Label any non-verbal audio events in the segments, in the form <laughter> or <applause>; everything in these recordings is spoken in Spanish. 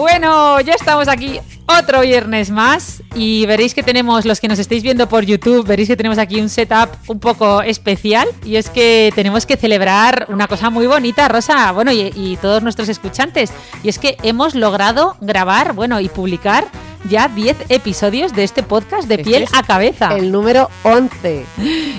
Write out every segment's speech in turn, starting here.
Bueno, ya estamos aquí otro viernes más y veréis que tenemos, los que nos estáis viendo por YouTube, veréis que tenemos aquí un setup un poco especial y es que tenemos que celebrar una cosa muy bonita, Rosa, bueno, y, y todos nuestros escuchantes, y es que hemos logrado grabar, bueno, y publicar ya 10 episodios de este podcast de piel Este es a cabeza. El número 11.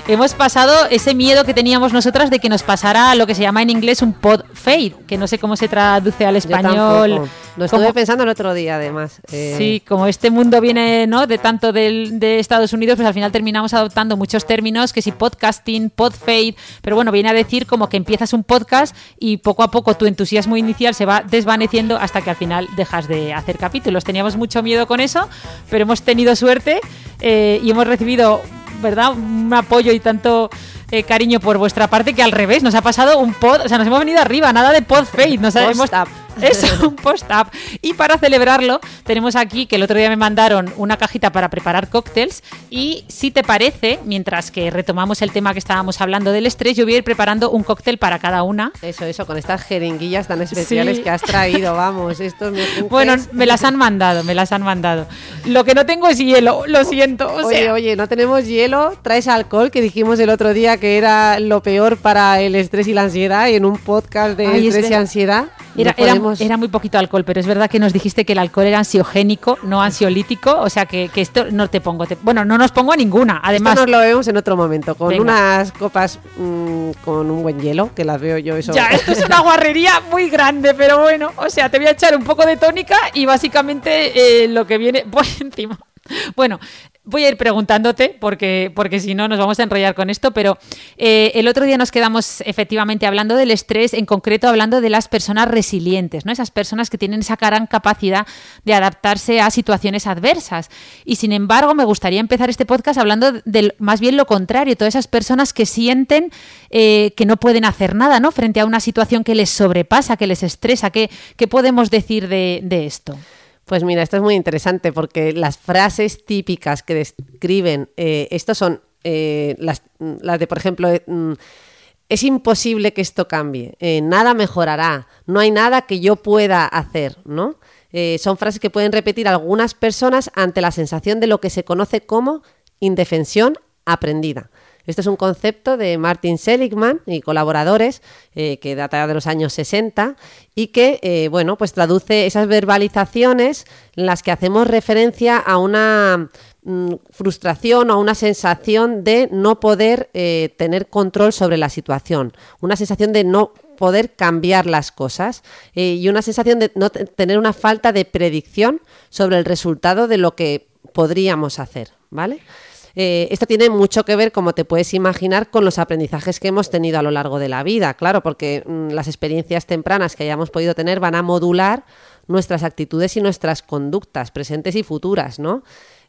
Hemos pasado ese miedo que teníamos nosotras de que nos pasara lo que se llama en inglés un pod fade, que no sé cómo se traduce al español. Lo estuve Como- pensando el otro día, además. Eh, Sí, como este mundo viene ¿no? de tanto del- de Estados Unidos, pues al final terminamos adoptando muchos términos, que si podcasting, podfade, pero bueno, viene a decir como que empiezas un podcast y poco a poco tu entusiasmo inicial se va desvaneciendo hasta que al final dejas de hacer capítulos. Teníamos mucho miedo con eso, pero hemos tenido suerte eh, y hemos recibido, ¿verdad?, un apoyo y tanto... eh, cariño por vuestra parte que al revés nos ha pasado un pod, o sea, nos hemos venido arriba, nada de podfade, nos ha- hemos, <laughs> Eso, un post-up. Y para celebrarlo, tenemos aquí que el otro día me mandaron una cajita para preparar cócteles. Y si te parece, mientras que retomamos el tema que estábamos hablando del estrés, yo voy a ir preparando un cóctel para cada una. Eso, eso, con estas jeringuillas tan especiales Sí. que has traído, vamos. Estos. <laughs> Bueno, me las han mandado, me las han mandado. Lo que no tengo es hielo, lo siento. O Oye, sea, oye, no tenemos hielo, traes alcohol, que dijimos el otro día que era lo peor para el estrés y la ansiedad, y en un podcast de Ay, es estrés y ansiedad. Era, era- podemos- era muy poquito alcohol, pero es verdad que nos dijiste que el alcohol era ansiogénico, no ansiolítico. O sea que, que esto no te pongo. te- bueno, no nos pongo a ninguna. Además, Esto nos lo vemos en otro momento, con Venga. unas copas mm, con un buen hielo, que las veo yo eso. Ya, esto es una guarrería muy grande, pero bueno, o sea, te voy a echar un poco de tónica y básicamente eh, lo que viene <laughs> por encima. <laughs> Bueno, voy a ir preguntándote porque, porque si no nos vamos a enrollar con esto, pero eh, el otro día nos quedamos efectivamente hablando del estrés, en concreto hablando de las personas resilientes, ¿no? Esas personas que tienen esa gran capacidad de adaptarse a situaciones adversas. Y sin embargo, me gustaría empezar este podcast hablando del más bien lo contrario, todas esas personas que sienten eh, que no pueden hacer nada, ¿no? Frente a una situación que les sobrepasa, que les estresa. ¿Qué, qué podemos decir de, de esto? Pues mira, esto es muy interesante porque las frases típicas que describen eh, esto son eh, las, de, por ejemplo, eh, mm, es imposible que esto cambie, eh, nada mejorará, no hay nada que yo pueda hacer, ¿no? Son frases que pueden repetir algunas personas ante la sensación de lo que se conoce como indefensión aprendida. Este es un concepto de Martin Seligman y colaboradores eh, que data de los años 60 y que, eh, bueno, pues traduce esas verbalizaciones en las que hacemos referencia a una mm, frustración o a una sensación de no poder eh, tener control sobre la situación, una sensación de no poder cambiar las cosas y una sensación de no te- tener una falta de predicción sobre el resultado de lo que podríamos hacer, ¿vale? Eh, esto tiene mucho que ver, como te puedes imaginar, con los aprendizajes que hemos tenido a lo largo de la vida, claro, porque mm, las experiencias tempranas que hayamos podido tener van a modular nuestras actitudes y nuestras conductas presentes y futuras, ¿no?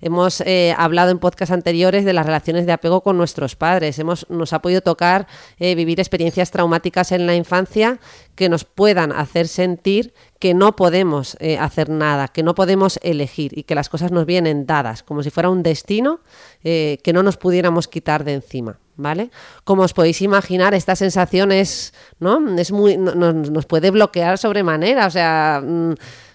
Hemos eh, hablado en podcasts anteriores de las relaciones de apego con nuestros padres. Hemos, nos ha podido tocar eh, vivir experiencias traumáticas en la infancia que nos puedan hacer sentir que no podemos eh, hacer nada, que no podemos elegir y que las cosas nos vienen dadas, como si fuera un destino que no nos pudiéramos quitar de encima. ¿Vale? Como os podéis imaginar, esta sensación es, ¿no? Es muy, no- nos, nos puede bloquear sobremanera, o sea, mm,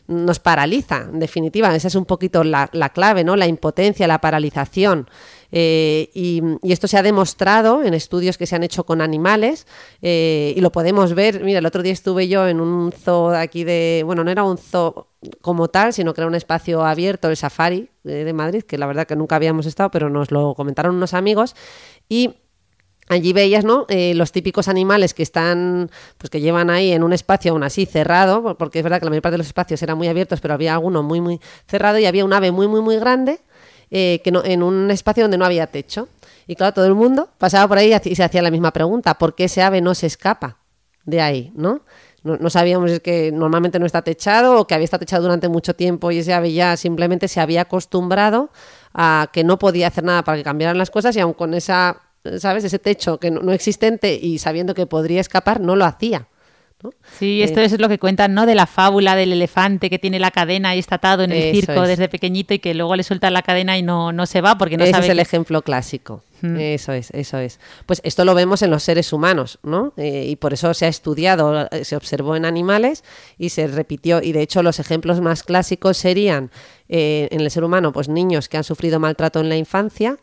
nos paraliza, en definitiva. Esa es un poquito la, la clave, ¿no? La impotencia, la paralización. Eh, y, esto se ha demostrado en estudios que se han hecho con animales eh, y lo podemos ver. Mira, el otro día estuve yo en un zoo aquí de, bueno, no era un zoo como tal, sino que era un espacio abierto, el Safari eh, de Madrid, que la verdad que nunca habíamos estado, pero nos lo comentaron unos amigos. Y Allí veías, ¿no? Eh, los típicos animales que están, pues que llevan ahí en un espacio aún así cerrado, porque es verdad que la mayor parte de los espacios eran muy abiertos, pero había alguno muy, muy cerrado y había un ave muy, muy, muy grande eh, que no, en un espacio donde no había techo. Y claro, todo el mundo pasaba por ahí y se hacía la misma pregunta, ¿por qué ese ave no se escapa de ahí, ¿no? No, sabíamos es que normalmente no está techado o que había estado techado durante mucho tiempo y ese ave ya simplemente se había acostumbrado a que no podía hacer nada para que cambiaran las cosas y aun con esa ¿sabes? Ese techo que no, existente y sabiendo que podría escapar, no lo hacía. Sí, esto eh, es lo que cuentan, ¿no? De la fábula del elefante que tiene la cadena y está atado en el circo desde pequeñito y que luego le sueltan la cadena y no, no se va porque no Ese sabe. es el ejemplo clásico. Eso es, eso es. Pues esto lo vemos en los seres humanos, ¿no? Eh, y por eso se ha estudiado, eh, se observó en animales y se repitió. Y de hecho, los ejemplos más clásicos serían en el ser humano, pues niños que han sufrido maltrato en la infancia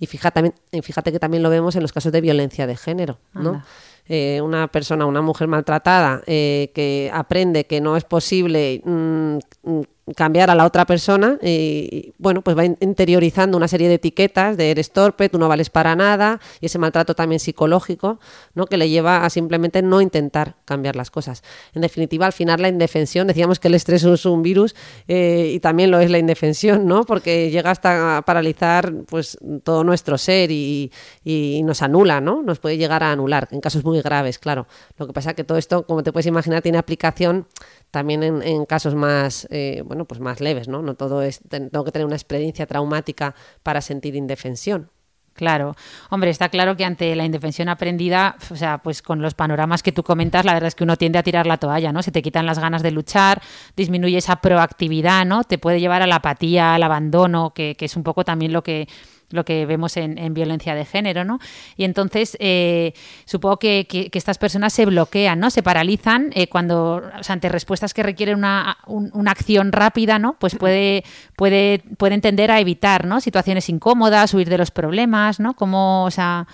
y fíjate, fíjate que también lo vemos en los casos de violencia de género, ¿no? Eh, una persona, una mujer maltratada eh, que aprende que no es posible mm, mm, cambiar a la otra persona y bueno, pues va interiorizando una serie de etiquetas de eres torpe, tú no vales para nada y ese maltrato también psicológico, ¿no? que le lleva a simplemente no intentar cambiar las cosas. En definitiva, al final la indefensión, decíamos que el estrés es un virus eh, y también lo es la indefensión, ¿no? Porque llega hasta paralizar pues todo nuestro ser y, y nos anula, ¿no? Nos puede llegar a anular en casos muy graves, claro. Lo que pasa es que todo esto, como te puedes imaginar, tiene aplicación también en, casos más, eh, bueno, pues más leves, ¿no? No todo es, tengo que tener una experiencia traumática para sentir indefensión. Claro, hombre, está claro que ante la indefensión aprendida, o sea, pues con los panoramas que tú comentas, la verdad es que uno tiende a tirar la toalla, ¿no? Se te quitan las ganas de luchar, disminuye esa proactividad, ¿no? Te puede llevar a la apatía, al abandono, que, que es un poco también lo que lo que vemos en, violencia de género, ¿no? Y entonces eh, supongo que, estas personas se bloquean, ¿no? Se paralizan eh, cuando, ante respuestas que requieren una, acción rápida, ¿no? Pues puede, puede, pueden tender a evitar, ¿no? Situaciones incómodas, huir de los problemas, ¿no? Como, o sea...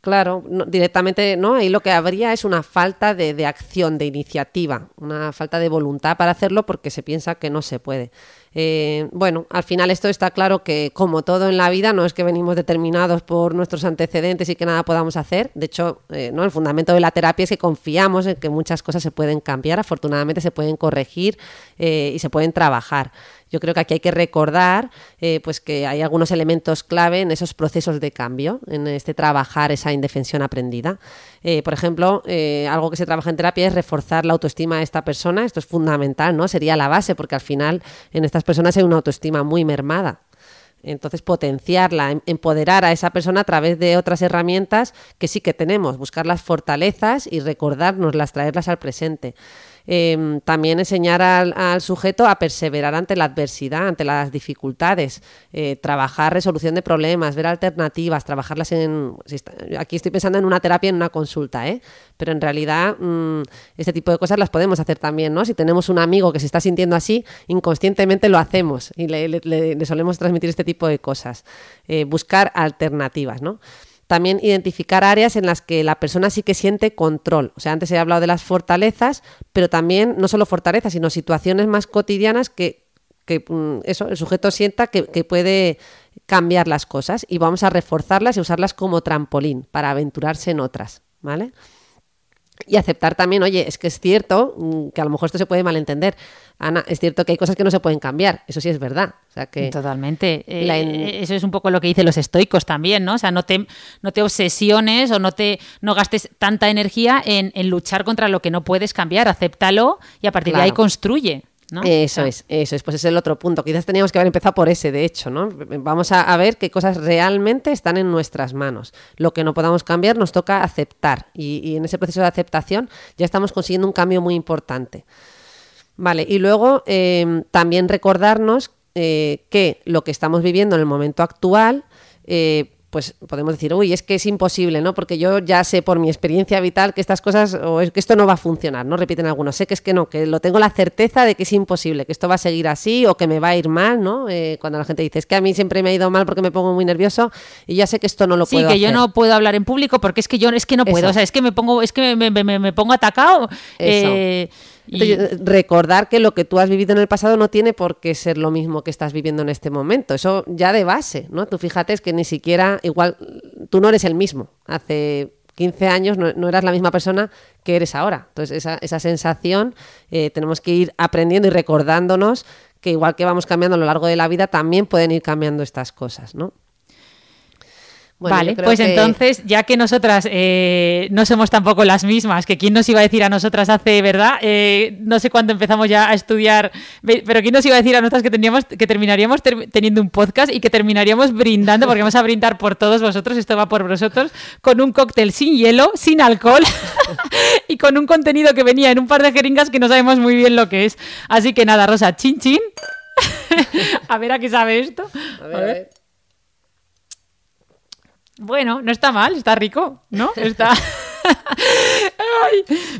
Claro, directamente, ¿no? Ahí lo que habría es una falta de acción, de iniciativa, una falta de voluntad para hacerlo porque se piensa que no se puede. Eh, bueno, al final esto está claro que como todo en la vida no es que venimos determinados por nuestros antecedentes y que nada podamos hacer. De hecho, eh, ¿no? el fundamento de la terapia es que confiamos en que muchas cosas se pueden cambiar, afortunadamente se pueden corregir eh, y se pueden trabajar. Yo creo que aquí hay que recordar pues que hay algunos elementos clave en esos procesos de cambio, en este trabajar esa indefensión aprendida. por ejemplo, algo que se trabaja en terapia es reforzar la autoestima de esta persona. Esto es fundamental, ¿no? Sería la base, porque al final en estas personas hay una autoestima muy mermada. Entonces, potenciarla, em, empoderar a esa persona a través de otras herramientas que sí que tenemos, buscar las fortalezas y recordárnoslas, traerlas al presente. Em, también enseñar al, sujeto a perseverar ante la adversidad, ante las dificultades, eh, trabajar resolución de problemas, ver alternativas, trabajarlas en... aquí estoy pensando en una terapia, en una consulta, ¿eh? pero en realidad mm, este tipo de cosas las podemos hacer también, ¿no? Si tenemos un amigo que se está sintiendo así, inconscientemente lo hacemos y le, solemos transmitir este tipo de cosas. Eh, buscar alternativas, ¿no? También identificar áreas en las que la persona sí que siente control. O sea, antes he hablado de las fortalezas, pero también no solo fortalezas, sino situaciones más cotidianas que, mm, eso, el sujeto sienta que, que puede cambiar las cosas y vamos a reforzarlas y usarlas como trampolín para aventurarse en otras, ¿vale? Y aceptar también, oye, es que es cierto mm, que a lo mejor esto se puede malentender. Ana, es cierto que hay cosas que no se pueden cambiar, eso sí es verdad. O sea que Totalmente. Eh, eso es un poco lo que dicen los estoicos también, ¿no? O sea, no te, no te obsesiones o no te no gastes tanta energía en, luchar contra lo que no puedes cambiar, acéptalo y a partir de ahí construye. Eso es, eso es, pues es el otro punto. Quizás teníamos que haber empezado por ese, de hecho, ¿no? Vamos a, ver qué cosas realmente están en nuestras manos. Lo que no podamos cambiar nos toca aceptar y, en ese proceso de aceptación ya estamos consiguiendo un cambio muy importante. Vale, y luego em, también recordarnos eh, que lo que estamos viviendo en el momento actual eh, pues podemos decir, uy, es que es imposible, ¿no? Porque yo ya sé por mi experiencia vital que estas cosas, o es que esto no va a funcionar, ¿no? Repiten algunos, sé que es que no, que lo tengo la certeza de que es imposible, que esto va a seguir así o que me va a ir mal, ¿no? Eh, cuando la gente dice, es que a mí siempre me ha ido mal porque me pongo muy nervioso y ya sé que esto no lo puedo Sí, que yo no puedo hablar en público porque es que yo es que no puedo, o sea, es que me pongo, es que me, pongo atacado. Eh, recordar que lo que tú has vivido en el pasado no tiene por qué ser lo mismo que estás viviendo en este momento. Eso ya de base, ¿no? Tú fíjate que ni siquiera, igual, tú no eres el mismo. Hace 15 años no, eras la misma persona que eres ahora. Entonces, esa, esa sensación eh, tenemos que ir aprendiendo y recordándonos que igual que vamos cambiando a lo largo de la vida, también pueden ir cambiando estas cosas, ¿no? Vale, pues entonces, ya que nosotras eh, no somos tampoco las mismas, que quién nos iba a decir a nosotras hace, ¿verdad? Eh, no sé cuándo empezamos ya a estudiar, pero quién nos iba a decir a nosotras que, teníamos, que terminaríamos teniendo un podcast y que terminaríamos brindando, porque vamos a brindar por todos vosotros, esto va por vosotros, con un cóctel sin hielo, sin alcohol <laughs> y con un contenido que venía en un par de jeringas que no sabemos muy bien lo que es. Así que nada, Rosa, chin chin. <laughs> a ver a qué sabe esto. A ver. A ver. Bueno, no está mal, está rico, ¿no? Está. <laughs>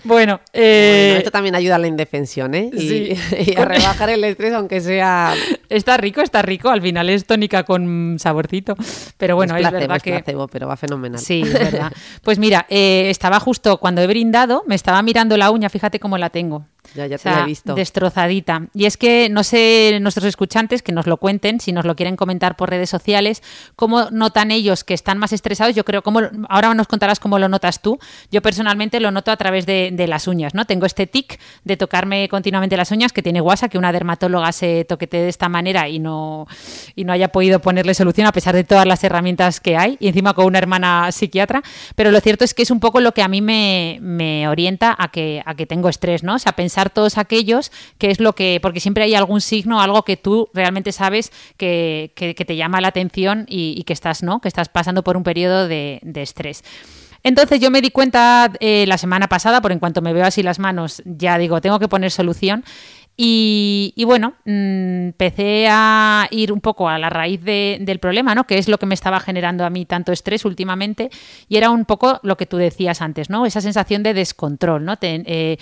Bueno, eh... esto también ayuda a la indefensión, ¿eh? Y, <laughs> a rebajar el estrés, aunque sea. Está rico, está rico. Al final es tónica con saborcito. Pero bueno, es, verdad que. pero va fenomenal. Sí, es verdad. Pues mira, eh, estaba justo cuando he brindado, me estaba mirando la uña, fíjate cómo la tengo. Ya, ya te he visto. Destrozadita. Y es que no sé, nuestros escuchantes que nos lo cuenten, si nos lo quieren comentar por redes sociales, cómo notan ellos que están más estresados. Yo creo, cómo, ahora nos contarás cómo lo notas tú. Yo personalmente lo noto a través de, las uñas, ¿no? Tengo este tic de tocarme continuamente las uñas que tiene guasa, que una dermatóloga se toquete de esta manera y no, y no haya podido ponerle solución a pesar de todas las herramientas que hay, y encima con una hermana psiquiatra. Pero lo cierto es que es un poco lo que a mí me, me orienta a que, a que tengo estrés, ¿no? O sea, pensar todos aquellos que es lo que, porque siempre hay algún signo, algo que tú realmente sabes que, te llama la atención y, que estás, ¿no? Que estás pasando por un periodo de, estrés. Entonces yo me di cuenta eh, la semana pasada, por en cuanto me veo así las manos, ya digo, tengo que poner solución. Y, bueno, mm, empecé a ir un poco a la raíz del problema, ¿no? Que es lo que me estaba generando a mí tanto estrés últimamente. Y era un poco lo que tú decías antes, ¿no? Esa sensación de descontrol, ¿no? Eh,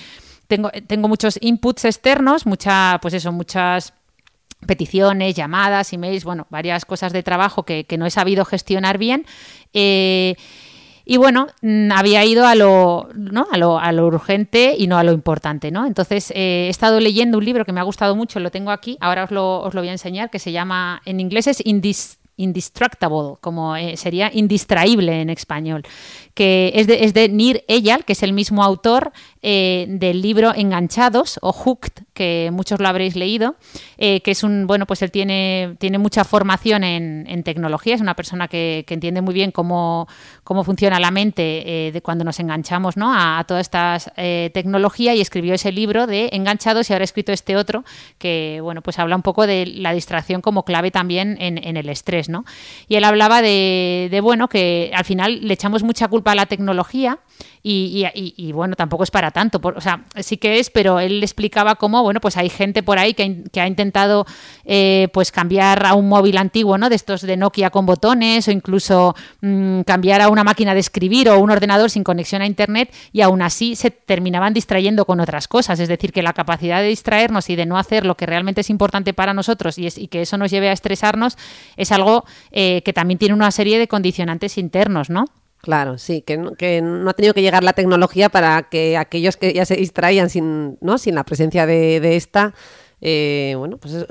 tengo, muchos inputs externos, mucha, pues eso, muchas peticiones, llamadas, emails, bueno, varias cosas de trabajo que, no he sabido gestionar bien. Eh, y bueno, mm, había ido a lo, ¿no? a lo, a lo, urgente y no a lo importante, ¿no? Entonces eh, he estado leyendo un libro que me ha gustado mucho, lo tengo aquí, ahora os lo, os lo voy a enseñar, que se llama, en inglés es Indis, Indistractable, como eh, sería indistraíble en español, que es de, es Nir Eyal, que es el mismo autor eh, del libro Enganchados o Hooked, que muchos lo habréis leído, eh, que es un, bueno, pues él tiene, tiene mucha formación en, tecnología, es una persona que, entiende muy bien cómo, cómo funciona la mente de cuando nos enganchamos ¿no? a, toda esta tecnología y escribió ese libro de Enganchados y ahora ha escrito este otro que, bueno, pues habla un poco de la distracción como clave también en el estrés. Y él hablaba de, bueno, que al final le echamos mucha culpa a la tecnología y, bueno, tampoco es para tanto, o sea, sí que es, pero él explicaba cómo, bueno, pues hay gente por ahí que, ha intentado eh, pues cambiar a un móvil antiguo, ¿no? De estos de Nokia con botones o incluso mm, cambiar a una máquina de escribir o un ordenador sin conexión a Internet y aún así se terminaban distrayendo con otras cosas, es decir, que la capacidad de distraernos y de no hacer lo que realmente es importante para nosotros y, y que eso nos lleve a estresarnos es algo eh, que también tiene una serie de condicionantes internos, ¿no? Claro, sí, que no, que no ha tenido que llegar la tecnología para que aquellos que ya se distraían sin, ¿no? sin la presencia de, esta, eh, bueno, pues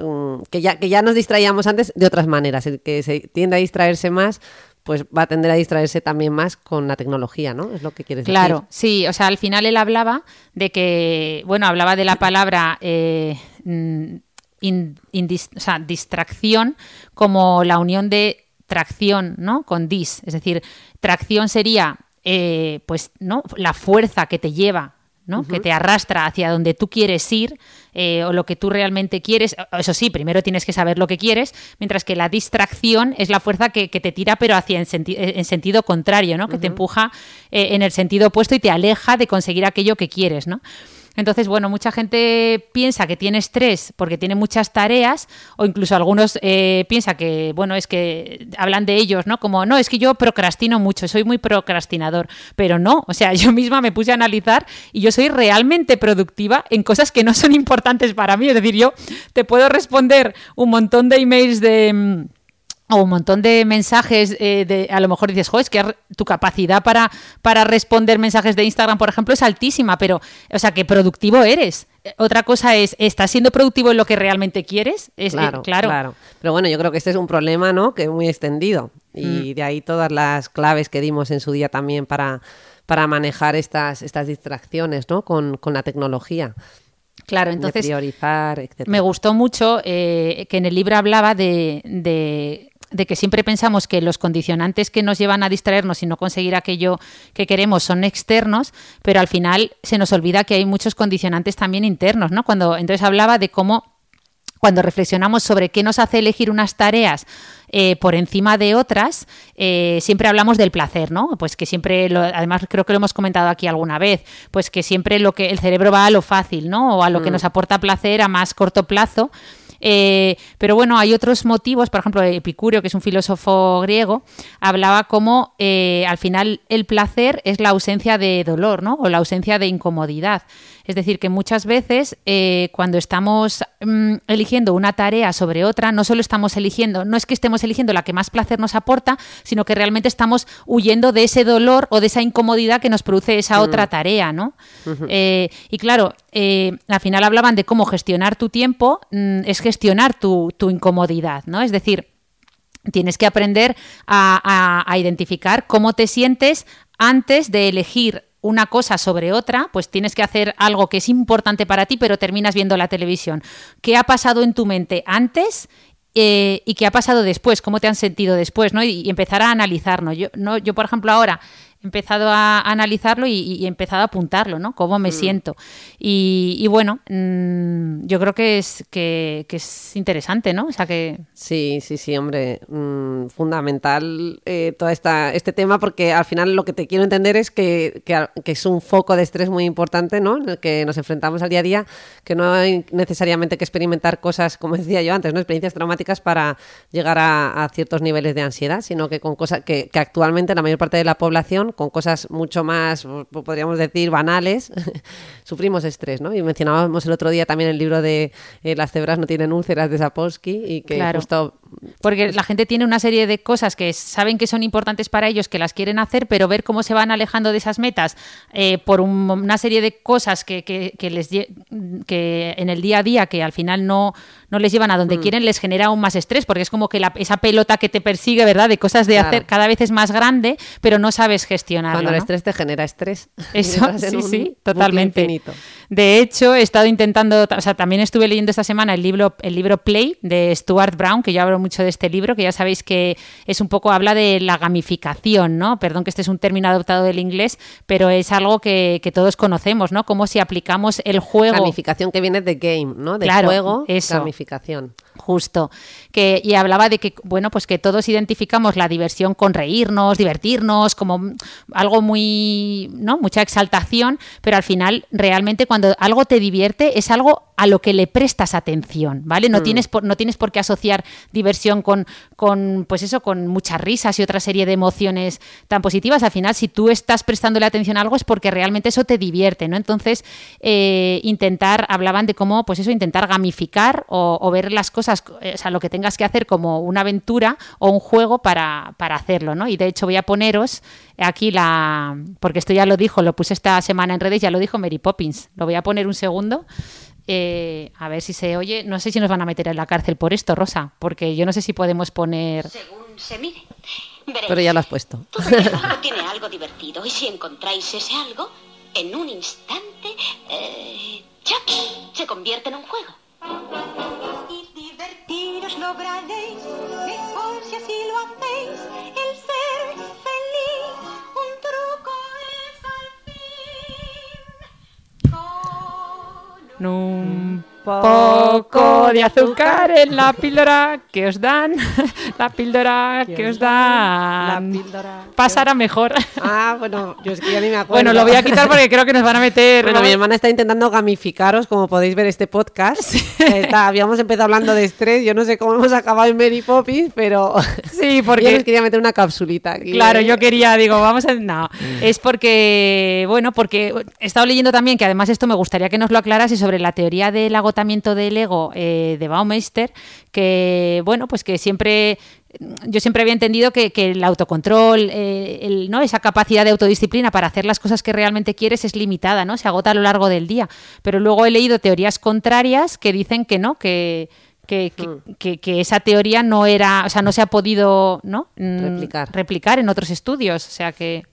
que, ya, que ya nos distraíamos antes de otras maneras. El que se tiende a distraerse más, pues va a tender a distraerse también más con la tecnología, ¿no? Es lo que quieres decir. Claro, sí, o sea, al final él hablaba de que, bueno, hablaba de la palabra... Eh, mm, o sea, distracción como la unión de tracción, ¿no? Con dis, es decir, tracción sería, eh, pues, ¿no? La fuerza que te lleva ¿no? que te arrastra hacia donde tú quieres ir eh, o lo que tú realmente quieres. Eso sí, primero tienes que saber lo que quieres, mientras que la distracción es la fuerza que, te tira, pero hacia en, en sentido contrario, ¿no? que te empuja eh, en el sentido opuesto y te aleja de conseguir aquello que quieres. ¿no? Entonces, bueno, mucha gente piensa que tiene estrés porque tiene muchas tareas o incluso algunos eh, piensa que, bueno, es que hablan de ellos, ¿no? Como, no, es que yo procrastino mucho, soy muy procrastinador, pero no, o sea, <laughs> yo misma me puse a analizar y yo soy realmente productiva en cosas que no son importantes para mí, es decir, yo te puedo responder un montón de emails de mm, o un montón de mensajes, eh, de, a lo mejor dices, jo, es que tu capacidad para, para responder mensajes de Instagram, por ejemplo, es altísima, pero, o sea, que productivo eres. Otra cosa es, ¿estás siendo productivo en lo que realmente quieres? Es, eh, claro, claro, Pero bueno, yo creo que este es un problema, ¿no? Que es muy extendido. Y mm. de ahí todas las claves que dimos en su día también para, para manejar estas, estas distracciones, ¿no? Con, con la tecnología. Claro, entonces. priorizar, Me gustó mucho eh, que en el libro hablaba de, de que siempre pensamos que los condicionantes que nos llevan a distraernos y no conseguir aquello que queremos son externos, pero al final se nos olvida que hay muchos condicionantes también internos, ¿no? Cuando entonces hablaba de cómo cuando reflexionamos sobre qué nos hace elegir unas tareas eh, por encima de otras, eh, siempre hablamos del placer, ¿no? Pues que siempre, además creo que lo hemos comentado aquí alguna vez, pues que siempre lo que el cerebro va a lo fácil, ¿no? O a lo que mm. nos aporta placer a más corto plazo. Eh, pero bueno, hay otros motivos, por ejemplo, Epicurio, que es un filósofo griego, hablaba como eh, al final el placer es la ausencia de dolor, ¿no? O la ausencia de incomodidad. Es decir, que muchas veces eh, cuando estamos mm, eligiendo una tarea sobre otra, no solo estamos eligiendo, no es que estemos eligiendo la que más placer nos aporta, sino que realmente estamos huyendo de ese dolor o de esa incomodidad que nos produce esa mm. otra tarea, ¿no? Eh, y claro, eh, al final hablaban de cómo gestionar tu tiempo, mm, es gestionar tu, incomodidad, ¿no? Es decir, tienes que aprender a, a, identificar cómo te sientes antes de elegir una cosa sobre otra, pues tienes que hacer algo que es importante para ti, pero terminas viendo la televisión. ¿Qué ha pasado en tu mente antes eh, y qué ha pasado después? ¿Cómo te han sentido después? ¿no? Y, empezar a analizarnos. Yo, no, yo, por ejemplo, ahora empezado a analizarlo y, he empezado a apuntarlo, ¿no? Cómo me mm. siento. Y, bueno, mm, yo creo que es, que, es interesante, ¿no? O sea que... Sí, sí, sí, hombre, mm, fundamental eh, todo esta, este tema porque al final lo que te quiero entender es que, que, es un foco de estrés muy importante, ¿no? En el que nos enfrentamos al día a día, que no hay necesariamente que experimentar cosas, como <laughs> decía yo antes, ¿no? Experiencias traumáticas para llegar a, a ciertos niveles de ansiedad, sino que con cosas que, que actualmente la mayor parte de la población con cosas mucho más, podríamos decir, banales, <laughs> sufrimos estrés, ¿no? Y mencionábamos el otro día también el libro de eh, Las cebras no tienen úlceras de Sapolsky y que justo... Porque la gente tiene una serie de cosas que saben que son importantes para ellos, que las quieren hacer, pero ver cómo se van alejando de esas metas eh, por una serie de cosas que, que, les que en el día a día que al final no, no les llevan a donde mm. quieren, les genera aún más estrés, porque es como que esa pelota que te persigue, ¿verdad? De cosas de hacer cada vez es más grande, pero no sabes gestionar cuando el estrés te genera estrés. <laughs> Eso, sí, sí, totalmente. De hecho, he estado intentando, o sea, también estuve leyendo esta semana el libro, el libro Play de Stuart Brown, que yo hablo mucho de este libro, que ya sabéis que es un poco, habla de la gamificación, ¿no? Perdón que este es un término adoptado del inglés, pero es algo que, todos conocemos, ¿no? Como si aplicamos el juego. Gamificación que viene de game, ¿no? De juego, eso. gamificación. Justo. Que, y hablaba de que, bueno, pues que todos identificamos la diversión con reírnos, divertirnos, como algo muy, ¿no? Mucha exaltación, pero al final, realmente, cuando algo te divierte, es algo a lo que le prestas atención, ¿vale? No, mm. tienes, por, no tienes por qué asociar diversión con, con, pues eso, con muchas risas y otra serie de emociones tan positivas. Al final, si tú estás prestándole atención a algo, es porque realmente eso te divierte, ¿no? Entonces, eh, intentar, hablaban de cómo, pues eso, intentar gamificar o, o ver las cosas o sea, lo que tengas que hacer como una aventura o un juego para, hacerlo, ¿no? Y de hecho voy a poneros aquí la, porque esto ya lo dijo, lo puse esta semana en redes, ya lo dijo Mary Poppins, lo voy a poner un segundo. Eh, a ver si se oye. No sé si nos van a meter en la cárcel por esto, Rosa, porque yo no sé si podemos poner. Según se mire. Pero ya lo has puesto. <laughs> tiene algo divertido y si encontráis ese algo, en un instante, eh, se convierte en un juego lograréis, mejor si así lo hacéis, al fin. Poco de azúcar en la píldora que os dan, <laughs> la píldora que os dan, pasará mejor. Ah, bueno, yo es que ya ni me <laughs> acuerdo. Bueno, lo voy a quitar porque creo que nos van a meter. Bueno, mi hermana está intentando gamificaros, como podéis ver este podcast. <laughs> habíamos empezado hablando de estrés, yo no sé cómo hemos acabado en Mary Poppins, pero sí, porque yo quería meter una capsulita. Claro, yo quería, digo, vamos a no, mm. es porque bueno, porque he estado leyendo también que además esto me gustaría que nos lo aclarase sobre la teoría de la agotamiento del ego eh, de Baumeister, que bueno, pues que siempre yo siempre había entendido que, el autocontrol, eh, ¿no? esa capacidad de autodisciplina para hacer las cosas que realmente quieres es limitada, ¿no? Se agota a lo largo del día. Pero luego he leído teorías contrarias que dicen que no, que, que, hmm. esa teoría no era, o sea, no se ha podido ¿no? Mm, replicar. replicar en otros estudios. O sea que.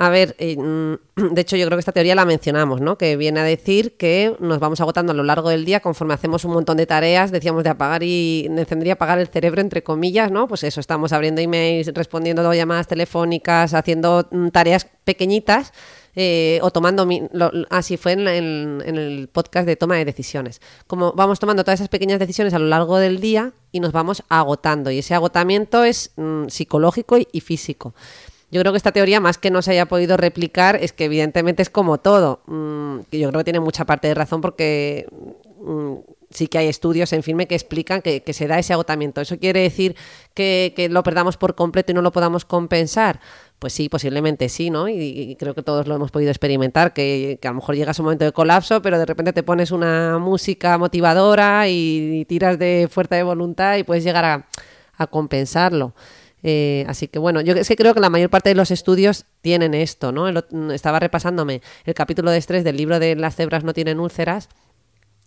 A ver, eh, mm, <clears throat> de hecho yo creo que esta teoría la mencionamos, ¿no? Que viene a decir que nos vamos agotando a lo largo del día conforme hacemos un montón de tareas, decíamos de apagar y encender y apagar el cerebro entre comillas, ¿no? Pues eso, estamos abriendo emails, respondiendo llamadas telefónicas, haciendo mm, tareas pequeñitas eh, o tomando, así fue en, el podcast de toma de decisiones. Como vamos tomando todas esas pequeñas decisiones a lo largo del día y nos vamos agotando y ese agotamiento es mm, psicológico y físico. Yo creo que esta teoría, más que no se haya podido replicar, es que evidentemente es como todo. Mm, yo creo que tiene mucha parte de razón porque mm, sí que hay estudios en firme que explican que, se da ese agotamiento. ¿Eso quiere decir que, lo perdamos por completo y no lo podamos compensar? Pues sí, posiblemente sí, ¿no? Y, creo que todos lo hemos podido experimentar, que, a lo mejor llegas a un momento de colapso, pero de repente te pones una música motivadora y, tiras de fuerza de voluntad y puedes llegar a compensarlo. Eh, así que bueno, yo es que creo que la mayor parte de los estudios tienen esto, ¿no? estaba repasándome el capítulo de estrés del libro de Las cebras no tienen úlceras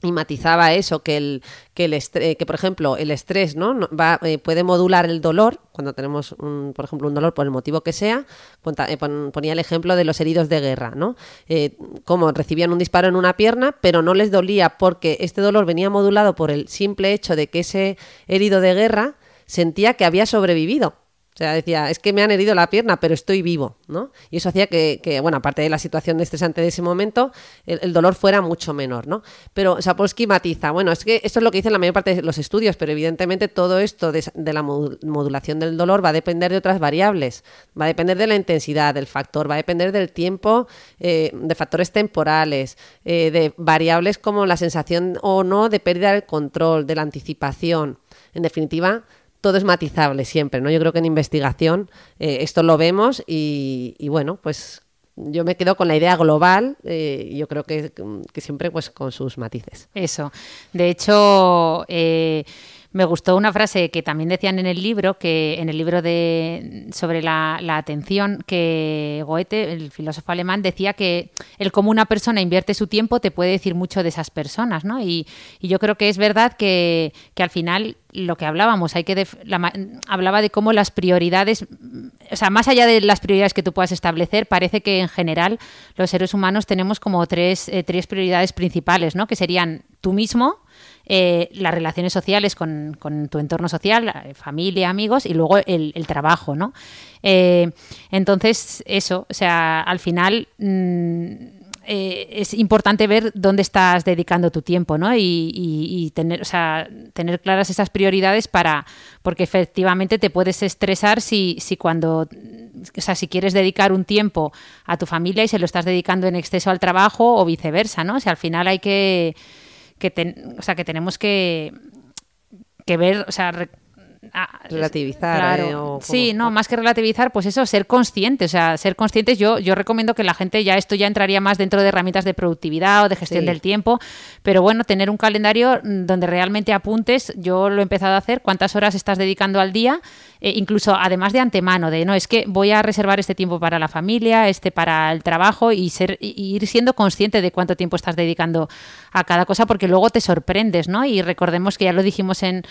y matizaba eso, que el, que el que por ejemplo el estrés ¿no? Va, eh, puede modular el dolor cuando tenemos por ejemplo un dolor por el motivo que sea, eh, ponía el ejemplo de los heridos de guerra, ¿no? como recibían un disparo en una pierna, pero no les dolía porque este dolor venía modulado por el simple hecho de que ese herido de guerra sentía que había sobrevivido. O sea, decía, es que me han herido la pierna, pero estoy vivo, ¿no? Y eso hacía que, bueno, aparte de la situación estresante de ese momento, el, dolor fuera mucho menor, ¿no? Pero Sapolsky matiza, bueno, es que esto es lo que dicen la mayor parte de los estudios, pero evidentemente todo esto de, la modulación del dolor va a depender de otras variables, va a depender de la intensidad del factor, va a depender del tiempo, eh, de factores temporales, eh, de variables como la sensación o no de pérdida del control, de la anticipación. En definitiva, todo es matizable siempre, ¿no? Yo creo que en investigación eh, esto lo vemos y, bueno, pues yo me quedo con la idea global, eh, yo creo que, que, siempre pues con sus matices. Eso. De hecho, eh, me gustó una frase que también decían en el libro, que en el libro de sobre la, atención, que Goethe, el filósofo alemán, decía que el cómo una persona invierte su tiempo te puede decir mucho de esas personas, ¿no? Y, yo creo que es verdad que, al final lo que hablábamos, hay que hablaba de cómo las prioridades, o sea, más allá de las prioridades que tú puedas establecer, parece que en general los seres humanos tenemos como tres, eh, tres prioridades principales, ¿no? Que serían tú mismo, eh, las relaciones sociales con, tu entorno social, eh, familia, amigos y luego el, trabajo, ¿no? Eh, entonces, eso, o sea, al final... Mm, es importante ver dónde estás dedicando tu tiempo, ¿no? Y, tener, o sea, tener claras esas prioridades para, porque efectivamente te puedes estresar si, si cuando, o sea, si quieres dedicar un tiempo a tu familia y se lo estás dedicando en exceso al trabajo o viceversa, ¿no? O sea, al final hay que que, o sea, que tenemos que, que ver, o sea, relativizar. Eh, sí, no, más que relativizar, pues eso, ser conscientes. O sea, ser conscientes, yo, yo recomiendo que la gente ya esto ya entraría más dentro de herramientas de productividad o de gestión del tiempo. Pero bueno, tener un calendario mm, donde realmente apuntes, yo lo he empezado a hacer, cuántas horas estás dedicando al día, eh, incluso además de antemano, de no, es que voy a reservar este tiempo para la familia, este para el trabajo y ser, y ir siendo consciente de cuánto tiempo estás dedicando a cada cosa, porque luego te sorprendes, ¿no? Y recordemos que ya lo dijimos en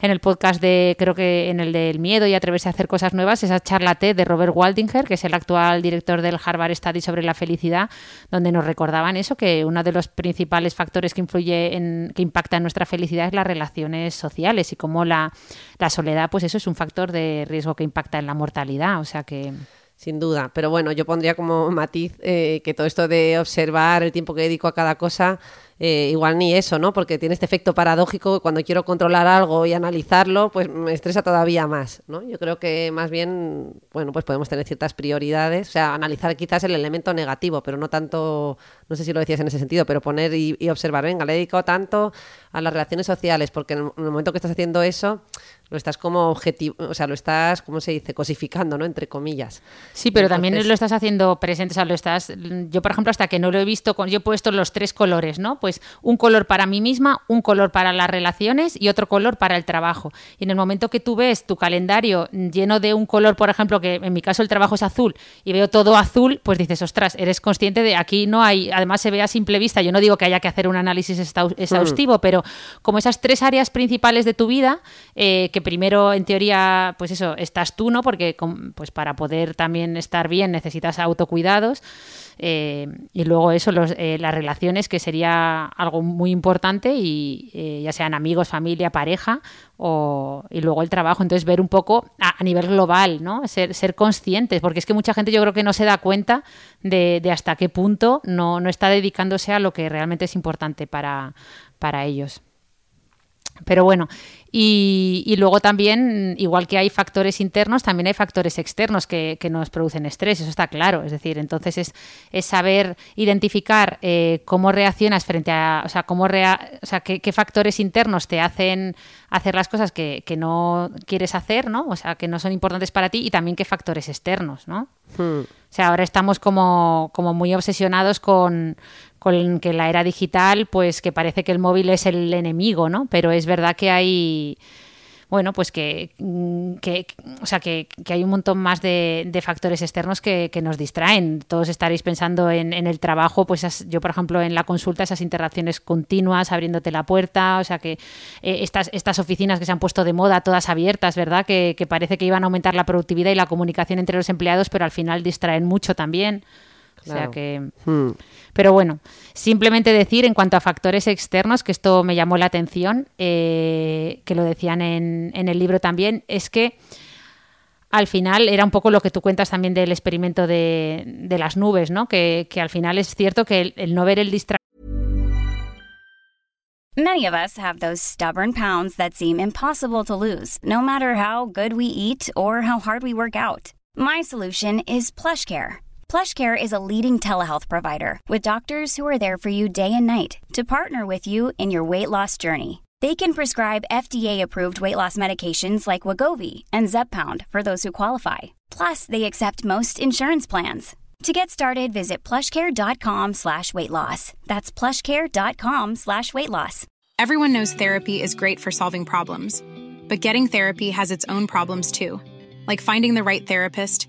en el podcast de, creo que en el del miedo y atreverse a hacer cosas nuevas, esa charla T de Robert Waldinger, que es el actual director del Harvard Study sobre la felicidad, donde nos recordaban eso, que uno de los principales factores que influye en, que impacta en nuestra felicidad es las relaciones sociales y cómo la, la soledad, pues eso es un factor de riesgo que impacta en la mortalidad. O sea que sin duda. Pero bueno, yo pondría como matiz eh, que todo esto de observar el tiempo que dedico a cada cosa eh, igual ni eso, ¿no? Porque tiene este efecto paradójico que cuando quiero controlar algo y analizarlo, pues me estresa todavía más, ¿no? Yo creo que más bien, bueno, pues podemos tener ciertas prioridades, o sea, analizar quizás el elemento negativo, pero no tanto, no sé si lo decías en ese sentido, pero poner y, observar, venga, le he dedicado tanto a las relaciones sociales, porque en el momento que estás haciendo eso, lo estás como objetivo, o sea, lo estás, ¿cómo se dice? Cosificando, ¿no? Entre comillas. Sí, pero también lo estás haciendo presente, o sea, lo estás, yo por ejemplo, hasta que no lo he visto, yo he puesto los tres colores, ¿no? Pues un color para mí misma, un color para las relaciones y otro color para el trabajo. Y en el momento que tú ves tu calendario lleno de un color, por ejemplo, que en mi caso el trabajo es azul y veo todo azul, pues dices, ostras, eres consciente de aquí no hay, además se ve a simple vista, yo no digo que haya que hacer un análisis exhaustivo, mm. pero como esas tres áreas principales de tu vida, eh, que primero en teoría, pues eso, estás tú, ¿no? Porque pues para poder también estar bien necesitas autocuidados. Eh, y luego eso, eh, las relaciones, que sería algo muy importante, y eh, ya sean amigos, familia, pareja, o, y luego el trabajo. Entonces, ver un poco a, nivel global, ¿no? Ser, conscientes, porque es que mucha gente yo creo que no se da cuenta de, hasta qué punto no, no, está dedicándose a lo que realmente es importante para, para ellos. Pero bueno, y, luego también, igual que hay factores internos, también hay factores externos que, nos producen estrés, eso está claro. Es decir, entonces es, es saber identificar eh, cómo reaccionas frente a, o sea, cómo o sea, qué, factores internos te hacen hacer las cosas que, no quieres hacer, ¿no? O sea, que no son importantes para ti y también qué factores externos, ¿no? Hmm. O sea, ahora estamos como, como muy obsesionados con, con que la era digital, pues que parece que el móvil es el enemigo, ¿no? Pero es verdad que hay bueno, pues que, o sea, que, hay un montón más de, factores externos que, nos distraen. Todos estaréis pensando en, el trabajo, pues yo, por ejemplo, en la consulta, esas interacciones continuas, abriéndote la puerta, o sea, que eh, estas, estas oficinas que se han puesto de moda, todas abiertas, ¿verdad? Que, parece que iban a aumentar la productividad y la comunicación entre los empleados, pero al final distraen mucho también. O sea que. Hmm. Pero bueno, simplemente decir en cuanto a factores externos, que esto me llamó la atención, eh, que lo decían en, el libro también, es que al final era un poco lo que tú cuentas también del experimento de, las nubes, ¿no? Que, al final es cierto que el, no ver el distractor. Many of us have those stubborn pounds that seem impossible to lose, no matter how good we eat or how hard we work out. My solution is PlushCare. PlushCare is a leading telehealth provider with doctors who are there for you day and night to partner with you in your weight loss journey. They can prescribe FDA-approved weight loss medications like Wagovi and Zepbound for those who qualify. Plus, they accept most insurance plans. To get started, visit plushcare.com slash weight loss. That's plushcare.com slash weight loss. Everyone knows therapy is great for solving problems, but getting therapy has its own problems too, like finding the right therapist,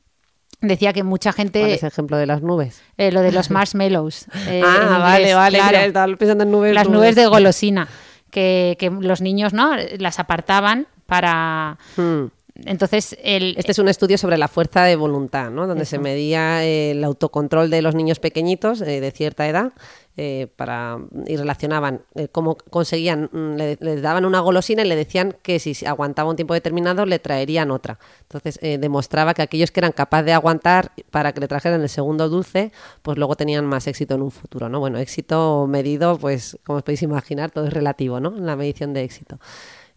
decía que mucha gente... ¿Cuál es el ejemplo de las nubes? Eh, lo de los <laughs> marshmallows. Eh, ah, vale, vale. Claro, pensando en nubes. Las nubes, de golosina, que, que, los niños no las apartaban para... Hmm. Entonces, el, este es un estudio sobre la fuerza de voluntad, ¿no? donde se medía el autocontrol de los niños pequeñitos eh, de cierta edad eh, para, y relacionaban eh, cómo conseguían, mm, le, daban una golosina y le decían que si aguantaba un tiempo determinado le traerían otra. Entonces demostraba que aquellos que eran capaces de aguantar para que le trajeran el segundo dulce, pues luego tenían más éxito en un futuro, ¿no? Bueno, éxito medido, pues como os podéis imaginar, todo es relativo, ¿no? En la medición de éxito.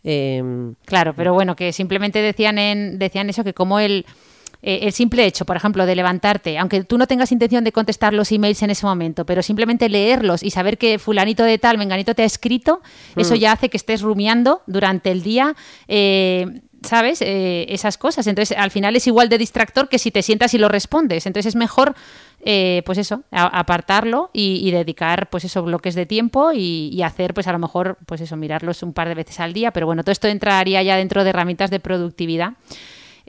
Em, claro, pero bueno, que simplemente decían, en, decían eso, que como el, eh, el simple hecho, por ejemplo, de levantarte, aunque tú no tengas intención de contestar los emails en ese momento, pero simplemente leerlos y saber que fulanito de tal, menganito te ha escrito, eso mm. ya hace que estés rumiando durante el día. Eh, ¿Sabes? Eh, esas cosas. Entonces, al final es igual de distractor que si te sientas y lo respondes. Entonces, es mejor eh, pues eso, apartarlo y, dedicar pues eso, bloques de tiempo y, hacer pues a lo mejor pues eso, mirarlos un par de veces al día, pero bueno, todo esto entraría ya dentro de herramientas de productividad.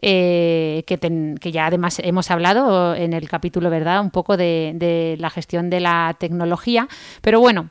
Eh, que, ya además hemos hablado en el capítulo, ¿verdad? Un poco de, la gestión de la tecnología. Pero bueno,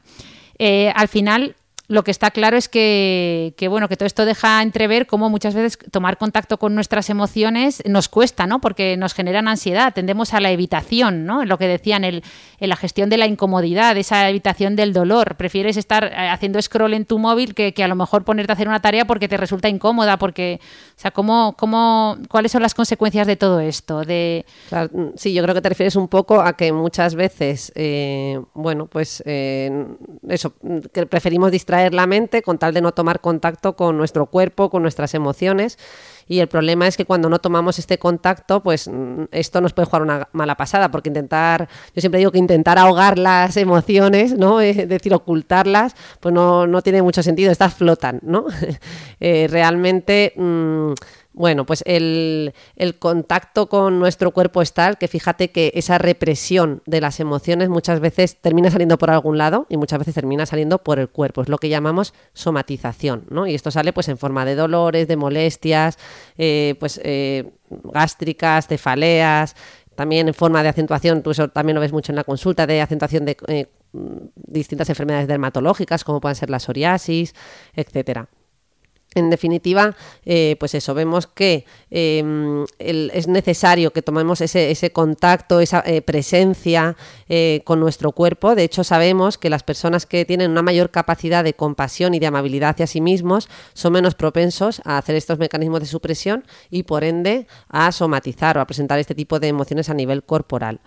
eh, al final lo que está claro es que, bueno, que todo esto deja entrever cómo muchas veces tomar contacto con nuestras emociones nos cuesta, ¿no? Porque nos generan ansiedad, tendemos a la evitación, ¿no? Lo que decían, el, en la gestión de la incomodidad, esa evitación del dolor. Prefieres estar eh, haciendo scroll en tu móvil que, a lo mejor ponerte a hacer una tarea porque te resulta incómoda, porque, o sea, ¿cómo, cómo, ¿cuáles son las consecuencias de todo esto? De... sí, yo creo que te refieres un poco a que muchas veces, eh, bueno, pues eh, eso, que preferimos distraer distraer la mente con tal de no tomar contacto con nuestro cuerpo, con nuestras emociones. Y el problema es que cuando no tomamos este contacto, pues mm, esto nos puede jugar una mala pasada, porque intentar, yo siempre digo que intentar ahogar las emociones, ¿no? <laughs> Es decir, ocultarlas, pues no, no tiene mucho sentido, estas flotan, ¿no? <laughs> Eh, realmente... Mm, bueno, pues el, contacto con nuestro cuerpo es tal que fíjate que esa represión de las emociones muchas veces termina saliendo por algún lado y muchas veces termina saliendo por el cuerpo. Es lo que llamamos somatización, ¿no? Y esto sale pues en forma de dolores, de molestias, eh, pues eh, gástricas, cefaleas, también en forma de acentuación, tú eso también lo ves mucho en la consulta, de acentuación de eh, distintas enfermedades dermatológicas, como pueden ser la psoriasis, etcétera. En definitiva, eh, pues eso, vemos que em, es necesario que tomemos ese, contacto, esa eh, presencia eh, con nuestro cuerpo. De hecho, sabemos que las personas que tienen una mayor capacidad de compasión y de amabilidad hacia sí mismos son menos propensos a hacer estos mecanismos de supresión y, por ende, a somatizar o a presentar este tipo de emociones a nivel corporal.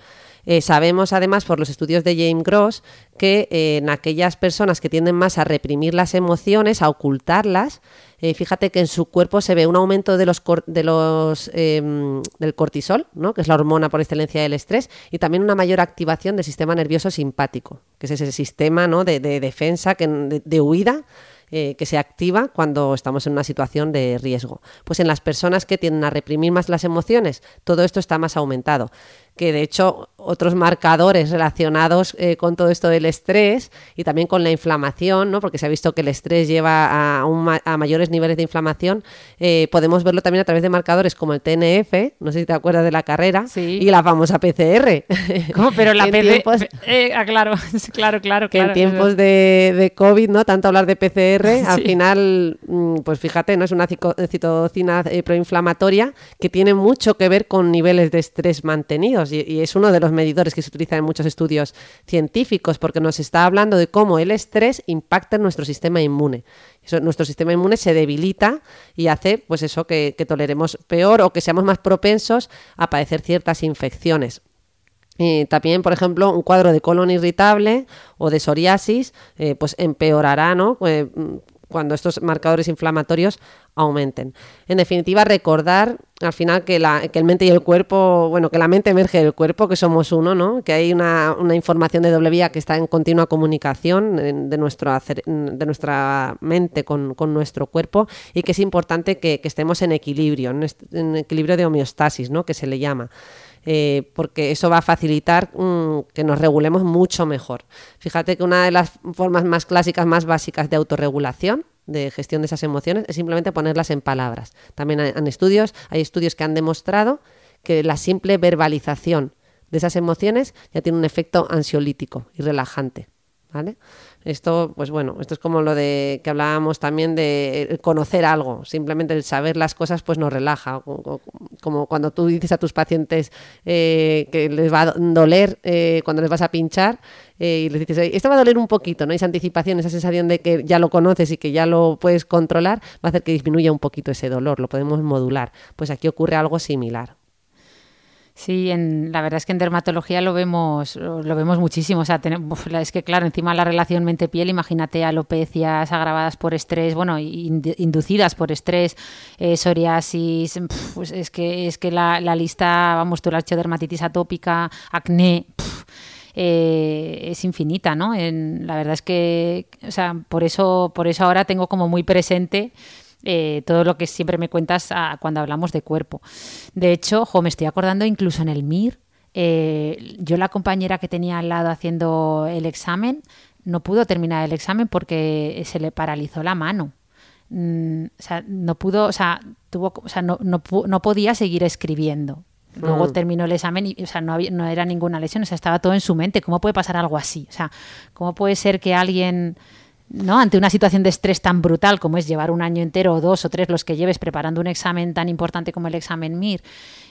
Eh, sabemos además por los estudios de James Gross que eh, en aquellas personas que tienden más a reprimir las emociones, a ocultarlas, eh, fíjate que en su cuerpo se ve un aumento de los, de los em, del cortisol, ¿no? que es la hormona por excelencia del estrés, y también una mayor activación del sistema nervioso simpático, que es ese sistema ¿no? de, defensa, que, de huida que se activa cuando estamos en una situación de riesgo. Pues en las personas que tienden a reprimir más las emociones, todo esto está más aumentado que de hecho otros marcadores relacionados eh, con todo esto del estrés y también con la inflamación, ¿no? porque se ha visto que el estrés lleva a, a mayores niveles de inflamación, eh, podemos verlo también a través de marcadores como el TNF, no sé si te acuerdas de la carrera, y la famosa PCR. <laughs> ¿Cómo? Pero la PCR, eh, ah, claro, <laughs> claro, claro. Que en tiempos de, de, COVID, ¿no? tanto hablar de PCR, <laughs> al final, mm, pues fíjate, no es una citocina proinflamatoria que tiene mucho que ver con niveles de estrés mantenidos y, es uno de los medidores que se utiliza en muchos estudios científicos porque nos está hablando de cómo el estrés impacta en nuestro sistema inmune. nuestro sistema inmune se debilita y hace pues eso que, toleremos peor o que seamos más propensos a padecer ciertas infecciones. también, por ejemplo, un cuadro de colon irritable o de psoriasis, eh, pues empeorará, ¿no? Eh, cuando estos marcadores inflamatorios aumenten. En definitiva, recordar al final que, la, que el mente y el cuerpo, bueno, que la mente emerge del cuerpo, que somos uno, ¿no? Que hay una, información de doble vía que está en continua comunicación de, nuestro de nuestra mente con, nuestro cuerpo y que es importante que, estemos en equilibrio, en, equilibrio de homeostasis, ¿no? Que se le llama. Eh, porque eso va a facilitar mm, que nos regulemos mucho mejor. Fíjate que una de las formas más clásicas, más básicas de autorregulación de gestión de esas emociones es simplemente ponerlas en palabras. También hay, estudios, hay estudios que han demostrado que la simple verbalización de esas emociones ya tiene un efecto ansiolítico y relajante. ¿Vale? Esto, pues bueno, esto es como lo de que hablábamos también de conocer algo, simplemente el saber las cosas pues nos relaja, como cuando tú dices a tus pacientes eh, que les va a doler eh, cuando les vas a pinchar eh, y les dices, esto va a doler un poquito, ¿no? Esa anticipación, esa sensación de que ya lo conoces y que ya lo puedes controlar, va a hacer que disminuya un poquito ese dolor, lo podemos modular. Pues aquí ocurre algo similar. Sí, en, la verdad es que en dermatología lo vemos, lo vemos muchísimo. O sea, es que claro, encima la relación mente-piel, imagínate alopecias agravadas por estrés, bueno, inducidas por estrés, eh, psoriasis, pues es que es que la, lista, vamos, tú la dermatitis atópica, acné. Eh, es infinita, ¿no? En, la verdad es que, o sea, por eso, por eso ahora tengo como muy presente eh, todo lo que siempre me cuentas ah, cuando hablamos de cuerpo. De hecho, jo, me estoy acordando incluso en el MIR, eh, yo la compañera que tenía al lado haciendo el examen no pudo terminar el examen porque se le paralizó la mano. Mm, o sea, no pudo, o sea, tuvo, o sea, no, no, no podía seguir escribiendo. Luego mm. terminó el examen y, o sea, no, había, no era ninguna lesión, o sea, estaba todo en su mente. ¿Cómo puede pasar algo así? O sea, ¿cómo puede ser que alguien ¿no? Ante una situación de estrés tan brutal como es llevar un año entero o dos o tres los que lleves preparando un examen tan importante como el examen MIR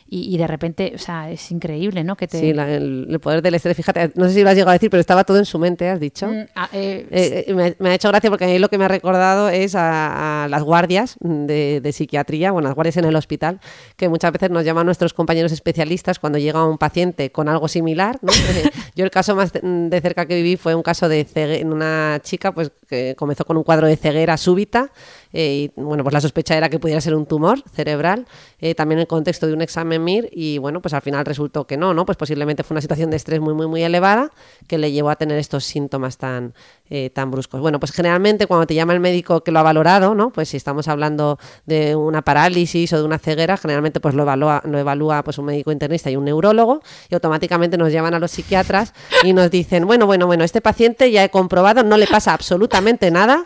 y, de repente, o sea, es increíble, ¿no? Que te... Sí, el, poder del estrés, fíjate, no sé si lo has llegado a decir, pero estaba todo en su mente, has dicho. Mm, ah, eh, eh, eh, me, ha hecho gracia porque ahí lo que me ha recordado es a, las guardias de, psiquiatría, bueno, las guardias en el hospital, que muchas veces nos llaman nuestros compañeros especialistas cuando llega un paciente con algo similar, ¿no? <laughs> Yo el caso más de cerca que viví fue un caso de una chica, pues que comenzó con un cuadro de ceguera súbita eh, y bueno, pues la sospecha era que pudiera ser un tumor cerebral, eh, también en el contexto de un examen MIR y bueno, pues al final resultó que no, ¿no? Pues posiblemente fue una situación de estrés muy, muy, muy elevada que le llevó a tener estos síntomas tan, eh, tan bruscos. Bueno, pues generalmente cuando te llama el médico que lo ha valorado, ¿no? Pues si estamos hablando de una parálisis o de una ceguera, generalmente pues lo evalúa, lo evalúa pues un médico internista y un neurólogo y automáticamente nos llaman a los psiquiatras y nos dicen, bueno, bueno, bueno, este paciente ya he comprobado, no le pasa absolutamente nada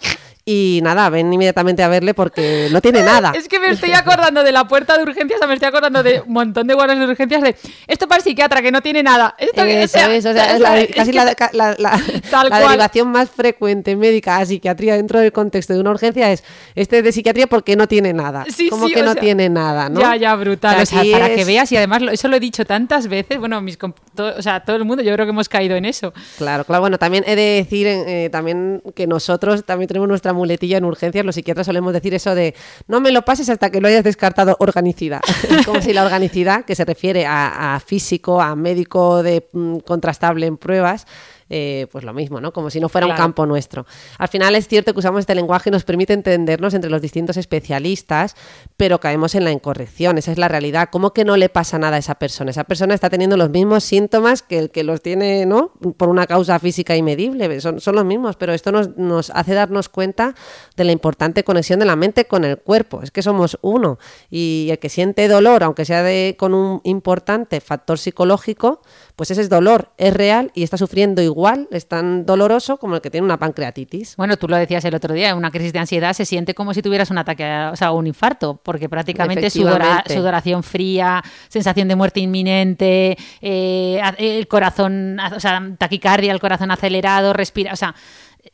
y nada, ven inmediatamente a verle porque no tiene nada. <laughs> Es que me estoy acordando de la puerta de urgencias, me estoy acordando de un montón de guardias de urgencias de esto para el psiquiatra que no tiene nada. Esto, Eso es, o sea, <laughs> es la- casi la, la- la- <laughs> Tal la cual. derivación más frecuente médica a psiquiatría dentro del contexto de una urgencia es este de psiquiatría porque no tiene nada. Sí, Como sí, que o no sea, tiene nada, ¿no? Ya, ya, brutal. O sea, para que es- veas, y además eso lo he dicho tantas veces, bueno, mis comp- to- o sea, todo el mundo, yo creo que hemos caído en eso. Claro, claro. Bueno, también he de decir eh, también que nosotros también tenemos nuestra muletilla en urgencias. Los psiquiatras solemos decir eso de no me lo pases hasta que lo hayas descartado organicidad. <laughs> Como si la organicidad, que se refiere a, a físico, a médico de mm, contrastable en pruebas, eh, pues lo mismo, ¿no? Como si no fuera un campo nuestro. Al final es cierto que usamos este lenguaje y nos permite entendernos entre los distintos especialistas, pero caemos en la incorrección. Esa es la realidad. ¿Cómo que no le pasa nada a esa persona? Esa persona está teniendo los mismos síntomas que el que los tiene, ¿no? Por una causa física inmedible. Son, son los mismos, pero esto nos, nos hace darnos cuenta de la importante conexión de la mente con el cuerpo. Es que somos uno. Y el que siente dolor, aunque sea de, con un importante factor psicológico, pues ese es dolor, es real y está sufriendo igual, es tan doloroso como el que tiene una pancreatitis. Bueno, tú lo decías el otro día, una crisis de ansiedad se siente como si tuvieras un ataque, o sea, un infarto, porque prácticamente sudora- sudoración fría, sensación de muerte inminente, eh, el corazón, o sea, taquicardia, el corazón acelerado, respira, o sea,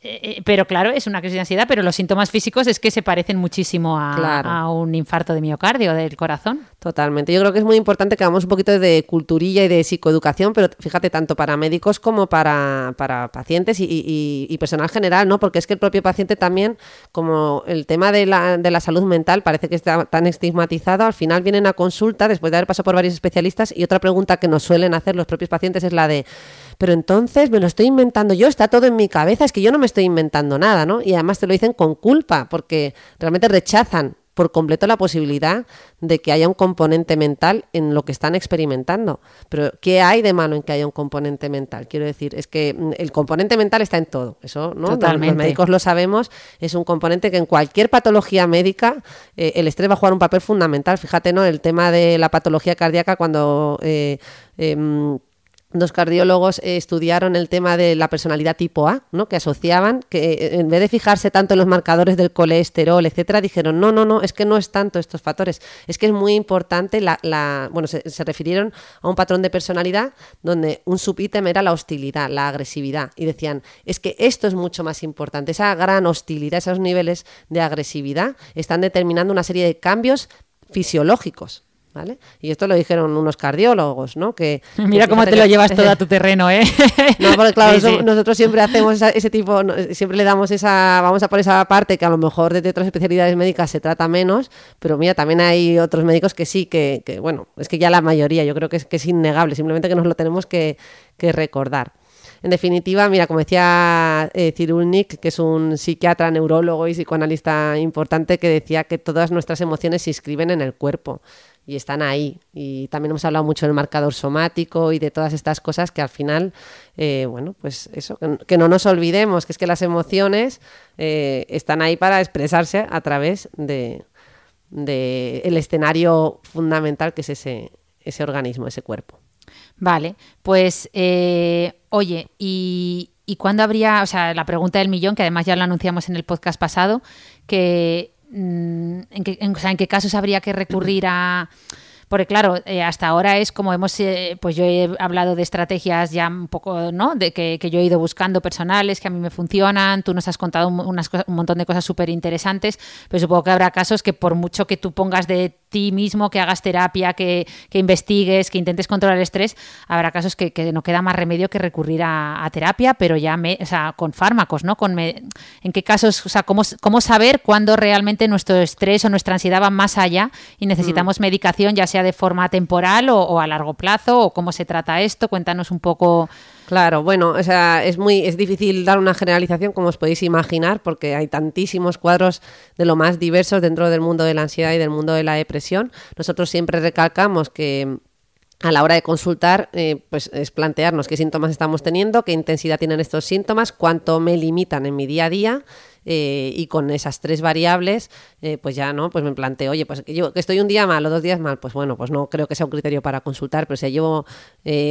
eh, pero claro, es una crisis de ansiedad, pero los síntomas físicos es que se parecen muchísimo a, Claro. a un infarto de miocardio del corazón. Totalmente. Yo creo que es muy importante que hagamos un poquito de culturilla y de psicoeducación, pero fíjate, tanto para médicos como para, para pacientes y, y- y personal general, ¿no? Porque es que el propio paciente también, como el tema de la, de la salud mental parece que está tan estigmatizado, al final vienen a consulta después de haber pasado por varios especialistas y otra pregunta que nos suelen hacer los propios pacientes es la de, pero entonces me lo estoy inventando yo, está todo en mi cabeza, es que yo no me estoy inventando nada, ¿no? Y además te lo dicen con culpa, porque realmente rechazan por completo la posibilidad de que haya un componente mental en lo que están experimentando. Pero, ¿qué hay de malo en que haya un componente mental? Quiero decir, es que mm, el componente mental está en todo. Eso, ¿no? Los- Totalmente. Los médicos lo sabemos. Es un componente que en cualquier patología médica eh, el estrés va a jugar un papel fundamental. Fíjate, ¿no? El tema de la patología cardíaca cuando... eh, em, Dos cardiólogos eh, estudiaron el tema de la personalidad tipo A, ¿no? que asociaban que eh, en vez de fijarse tanto en los marcadores del colesterol, etcétera, dijeron, no, no, no, es que no es tanto estos factores, es que es muy importante la, la- bueno, se, se refirieron a un patrón de personalidad donde un subítem era la hostilidad, la agresividad, y decían, es que esto es mucho más importante, esa gran hostilidad, esos niveles de agresividad están determinando una serie de cambios fisiológicos. ¿Vale? Y esto lo dijeron unos cardiólogos, ¿no? Que, <laughs> Mira que cómo te lo llevas todo a <laughs> tu terreno, ¿eh? <laughs> no, porque claro, Sí, sí. eso- nosotros siempre hacemos esa- ese tipo, siempre le damos esa, vamos a por esa parte que a lo mejor desde otras especialidades médicas se trata menos, pero mira, también hay otros médicos que sí, que, que, bueno, es que ya la mayoría, yo creo que es, que es innegable, simplemente que nos lo tenemos que, que recordar. En definitiva, mira, como decía eh, Cirulnik, que es un psiquiatra, neurólogo y psicoanalista importante, que decía que todas nuestras emociones se inscriben en el cuerpo y están ahí. Y también hemos hablado mucho del marcador somático y de todas estas cosas que al final, eh, bueno, pues eso, que, no nos olvidemos, que es que las emociones eh, están ahí para expresarse a través de, de el escenario fundamental que es ese, ese organismo, ese cuerpo. Vale, pues eh, oye, y, ¿y cuándo habría, o sea, la pregunta del millón, que además ya lo anunciamos en el podcast pasado, que en, qué, en- qué casos habría que recurrir a... Porque claro, eh, hasta ahora es como hemos, eh, pues yo he hablado de estrategias ya un poco, ¿no? De que, yo he ido buscando personales que a mí me funcionan, tú nos has contado un, un montón de cosas súper interesantes, pero supongo que habrá casos que por mucho que tú pongas de ti mismo, que hagas terapia, que, que investigues, que intentes controlar el estrés, habrá casos que, que no queda más remedio que recurrir a, a terapia, pero ya me, o sea, con fármacos, ¿no? Con me- ¿En qué casos, o sea, cómo, cómo saber cuándo realmente nuestro estrés o nuestra ansiedad va más allá y necesitamos medicación, ya sea de forma temporal o, o a largo plazo, o cómo se trata esto? Cuéntanos un poco Claro, bueno, o sea, es muy es difícil dar una generalización como os podéis imaginar porque hay tantísimos cuadros de lo más diversos dentro del mundo de la ansiedad y del mundo de la depresión. Nosotros siempre recalcamos que a la hora de consultar, eh, pues es plantearnos qué síntomas estamos teniendo, qué intensidad tienen estos síntomas, cuánto me limitan en mi día a día eh, y con esas tres variables, eh, pues ya no, pues me planteo, oye, pues yo que estoy un día mal o dos días mal, pues bueno, pues no creo que sea un criterio para consultar, pero si llevo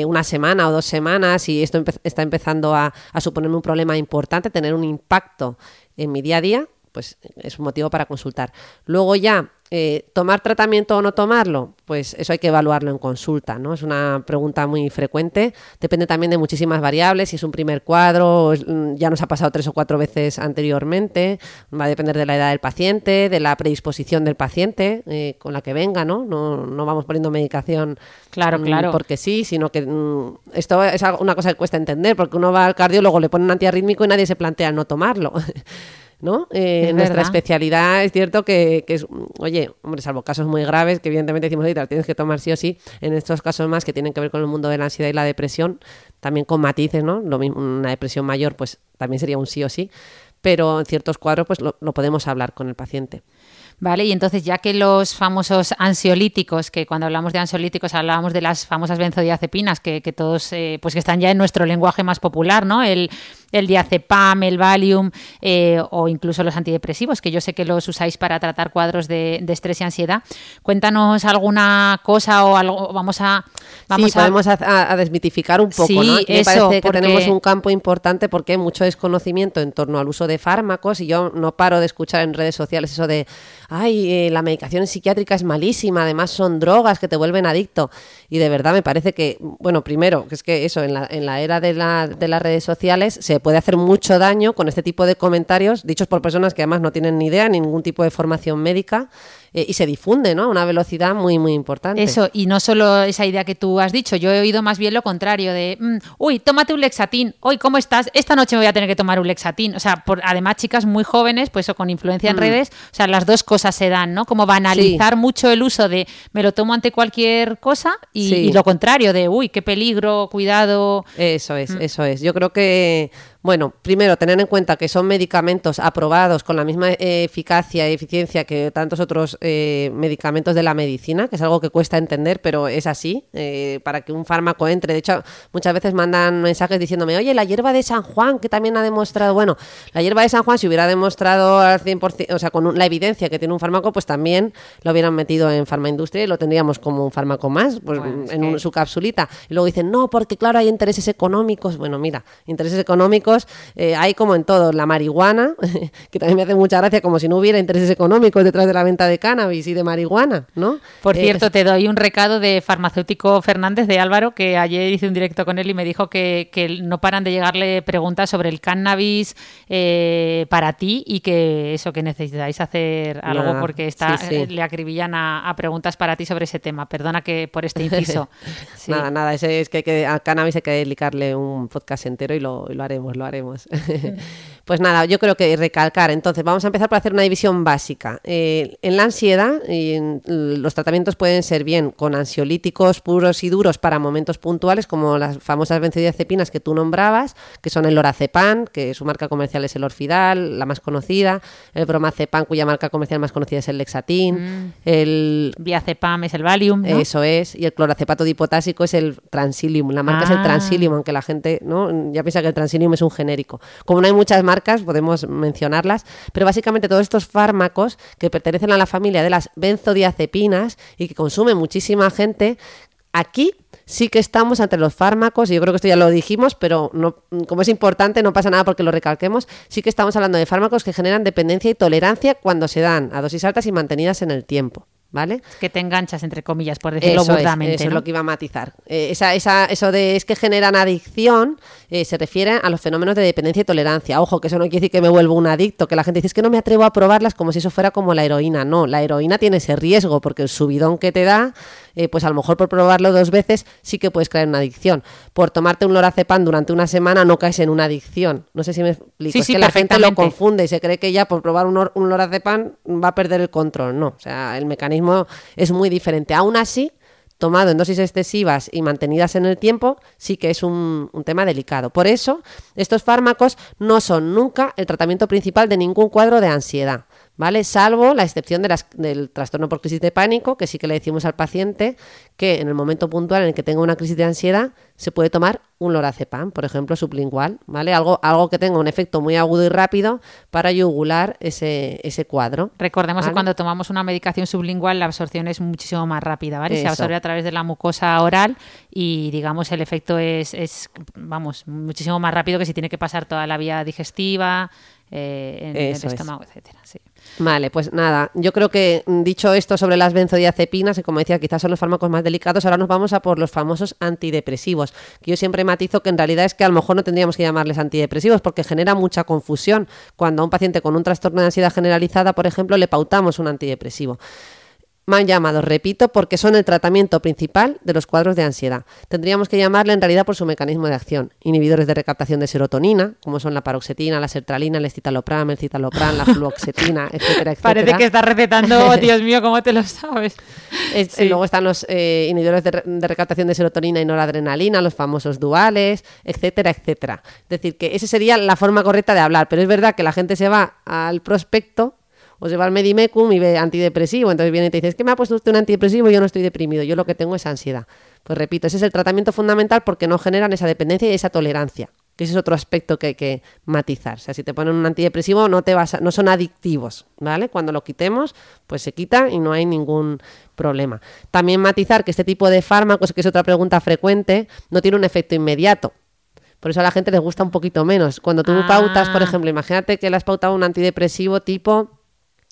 una semana o dos semanas y esto está empezando a, a suponerme un problema importante, tener un impacto en mi día a día, pues es un motivo para consultar. Luego ya eh, ¿Tomar tratamiento o no tomarlo? Pues eso hay que evaluarlo en consulta, ¿no? Es una pregunta muy frecuente. Depende también de muchísimas variables, si es un primer cuadro, mm, ya nos ha pasado tres o cuatro veces anteriormente, va a depender de la edad del paciente, de la predisposición del paciente eh, con la que venga, ¿no? ¿no? vamos poniendo medicación claro, mm, claro. porque sí, sino que mm, esto es una cosa que cuesta entender, porque uno va al cardiólogo, le pone un antiarrítmico y nadie se plantea no tomarlo. <laughs> ¿no? Eh, nuestra especialidad es cierto que, es, oye, hombre, salvo casos muy graves, que evidentemente decimos, oye, tienes que tomar sí o sí, en estos casos más que tienen que ver con el mundo de la ansiedad y la depresión, también con matices, ¿no? Lo mismo, una depresión mayor, pues también sería un sí o sí, pero en ciertos cuadros, pues lo podemos hablar con el paciente. ¿vale? Y entonces, ya que los famosos ansiolíticos, que cuando hablamos de ansiolíticos hablábamos de las famosas benzodiazepinas, que, que todos, eh, pues que están ya en nuestro lenguaje más popular, ¿no? El, el diazepam, el Valium eh, o incluso los antidepresivos, que yo sé que los usáis para tratar cuadros de, estrés y ansiedad. Cuéntanos alguna cosa o algo, vamos a... Vamos sí, a... podemos a, desmitificar un poco, ¿no? me parece que tenemos un campo importante porque hay mucho desconocimiento en torno al uso de fármacos y yo no paro de escuchar en redes sociales eso de ay, eh, la medicación psiquiátrica es malísima, además son drogas que te vuelven adicto. Y de verdad me parece que, bueno, primero, que es que eso, en la, en la era de, la, de las redes sociales se puede hacer mucho daño con este tipo de comentarios dichos por personas que además no tienen ni idea, ni ningún tipo de formación médica eh, y se difunde, ¿no? A una velocidad muy, muy importante. Eso, y no solo esa idea que tú has dicho, yo he oído más bien lo contrario, de, mm, uy, tómate un lexatín, hoy, ¿cómo estás? Esta noche me voy a tener que tomar un lexatín. O sea, por, además chicas muy jóvenes, pues o con influencia en mm. redes, o sea, las dos cosas se dan, ¿no? Como banalizar mucho el uso de, me lo tomo ante cualquier cosa y, lo contrario, de, uy, qué peligro, cuidado. Eso es, mm. eso es. Yo creo que bueno, primero, tener en cuenta que son medicamentos aprobados con la misma eficacia y eficiencia que tantos otros eh, medicamentos de la medicina, que es algo que cuesta entender, pero es así, eh, para que un fármaco entre. De hecho, muchas veces mandan mensajes diciéndome, oye, la hierba de San Juan, que también ha demostrado, bueno, la hierba de San Juan, si hubiera demostrado al 100%, o sea, con la evidencia que tiene un fármaco, pues también lo hubieran metido en farmaindustria y lo tendríamos como un fármaco más, pues en su capsulita. Y luego dicen, no, porque claro, hay intereses económicos. Bueno, mira, intereses económicos eh, hay como en todo, la marihuana, <laughs> que también me hace mucha gracia, como si no hubiera intereses económicos detrás de la venta de cannabis y de marihuana, ¿no? Por eh, cierto, te doy un recado de farmacéutico Fernández de Álvaro, que ayer hice un directo con él y me dijo que, no paran de llegarle preguntas sobre el cannabis eh, para ti y que eso, que necesitáis hacer algo porque está, le acribillan a, preguntas para ti sobre ese tema. Perdona que por este <laughs> inciso. Nada, nada, es que, que, a cannabis hay que dedicarle un podcast entero y lo, lo haremos, lo haremos. <laughs> pues nada, yo creo que recalcar. Entonces, vamos a empezar por hacer una división básica. Eh, en la ansiedad, los tratamientos pueden ser bien con ansiolíticos puros y duros para momentos puntuales, como las famosas benzodiazepinas que tú nombrabas, que son el lorazepam, que su marca comercial es el Orfidal, la más conocida, el bromazepam, cuya marca comercial más conocida es el Lexatin, mm. el Viacepam es el Valium, Eso es, y el cloracepato dipotásico es el Transilium. La marca es el ah. Transilium, aunque la gente no ya piensa que el Transilium es un genérico. Como no hay muchas marcas, podemos mencionarlas, pero básicamente todos estos fármacos que pertenecen a la familia de las benzodiazepinas y que consume muchísima gente, aquí sí que estamos entre los fármacos, y yo creo que esto ya lo dijimos, pero no, como es importante, no pasa nada porque lo recalquemos, sí que estamos hablando de fármacos que generan dependencia y tolerancia cuando se dan a dosis altas y mantenidas en el tiempo. ¿Vale? Que te enganchas, entre comillas, por decirlo eso burdamente. eso es lo que iba a matizar. Eh, esa, esa, eso de es que generan adicción eh, se refiere a los fenómenos de dependencia y tolerancia. Ojo, que eso no quiere decir que me vuelvo un adicto, que la gente dice es que no me atrevo a probarlas como si eso fuera como la heroína. No, la heroína tiene ese riesgo porque el subidón que te da eh, pues a lo mejor por probarlo dos veces sí que puedes en una adicción. Por tomarte un lorazepam durante una semana no caes en una adicción. No sé si me explico. es que la gente lo confunde y se cree que ya por probar un, un lorazepam va a perder el control. No, o sea, el mecanismo es muy diferente. Aún así, tomado en dosis excesivas y mantenidas en el tiempo, sí que es un, tema delicado. Por eso, estos fármacos no son nunca el tratamiento principal de ningún cuadro de ansiedad. ¿Vale? Salvo la excepción de las, del trastorno por crisis de pánico, que sí que le decimos al paciente que en el momento puntual en el que tenga una crisis de ansiedad se puede tomar un lorazepam, por ejemplo, sublingual, ¿vale? Algo, algo que tenga un efecto muy agudo y rápido para yugular ese, ese cuadro. Recordemos ¿vale? que cuando tomamos una medicación sublingual la absorción es muchísimo más rápida, ¿vale? Se absorbe a través de la mucosa oral y, digamos, el efecto es, es, vamos, muchísimo más rápido que si tiene que pasar toda la vía digestiva, eh, en Eso el es. estómago, etcétera. Sí. Vale, pues nada, yo creo que mm, dicho esto sobre las benzodiazepinas, que como decía, quizás son los fármacos más delicados, ahora nos vamos a por los famosos antidepresivos, que yo siempre matizo que en realidad es que a lo mejor no tendríamos que llamarles antidepresivos porque genera mucha confusión. Cuando a un paciente con un trastorno de ansiedad generalizada, por ejemplo, le pautamos un antidepresivo. Me han llamado, repito, porque son el tratamiento principal de los cuadros de ansiedad. Tendríamos que llamarle en realidad por su mecanismo de acción. Inhibidores de recaptación de serotonina, como son la paroxetina, la sertralina, el escitalopram, el citalopram, la fluoxetina, <laughs> etcétera, etcétera. Parece que estás recetando, Dios mío, ¿cómo te lo sabes? Es- Sí. Luego están los eh, inhibidores de, de recaptación de serotonina y noradrenalina, los famosos duales, etcétera, etcétera. Es decir, que esa sería la forma correcta de hablar, pero es verdad que la gente se va al prospecto o se va al Medimecum y ve antidepresivo, entonces viene y te dice, es que me ha puesto usted un antidepresivo y yo no estoy deprimido, yo lo que tengo es ansiedad. Pues repito, ese es el tratamiento fundamental porque no generan esa dependencia y esa tolerancia, que ese es otro aspecto que hay que matizar. O sea, si te ponen un antidepresivo no te vas a- no son adictivos, ¿vale? Cuando lo quitemos, pues se quita y no hay ningún problema. También matizar que este tipo de fármacos, que es otra pregunta frecuente, no tiene un efecto inmediato. Por eso a la gente les gusta un poquito menos. Cuando tú Ah. pautas, por ejemplo, imagínate que le has pautado un antidepresivo tipo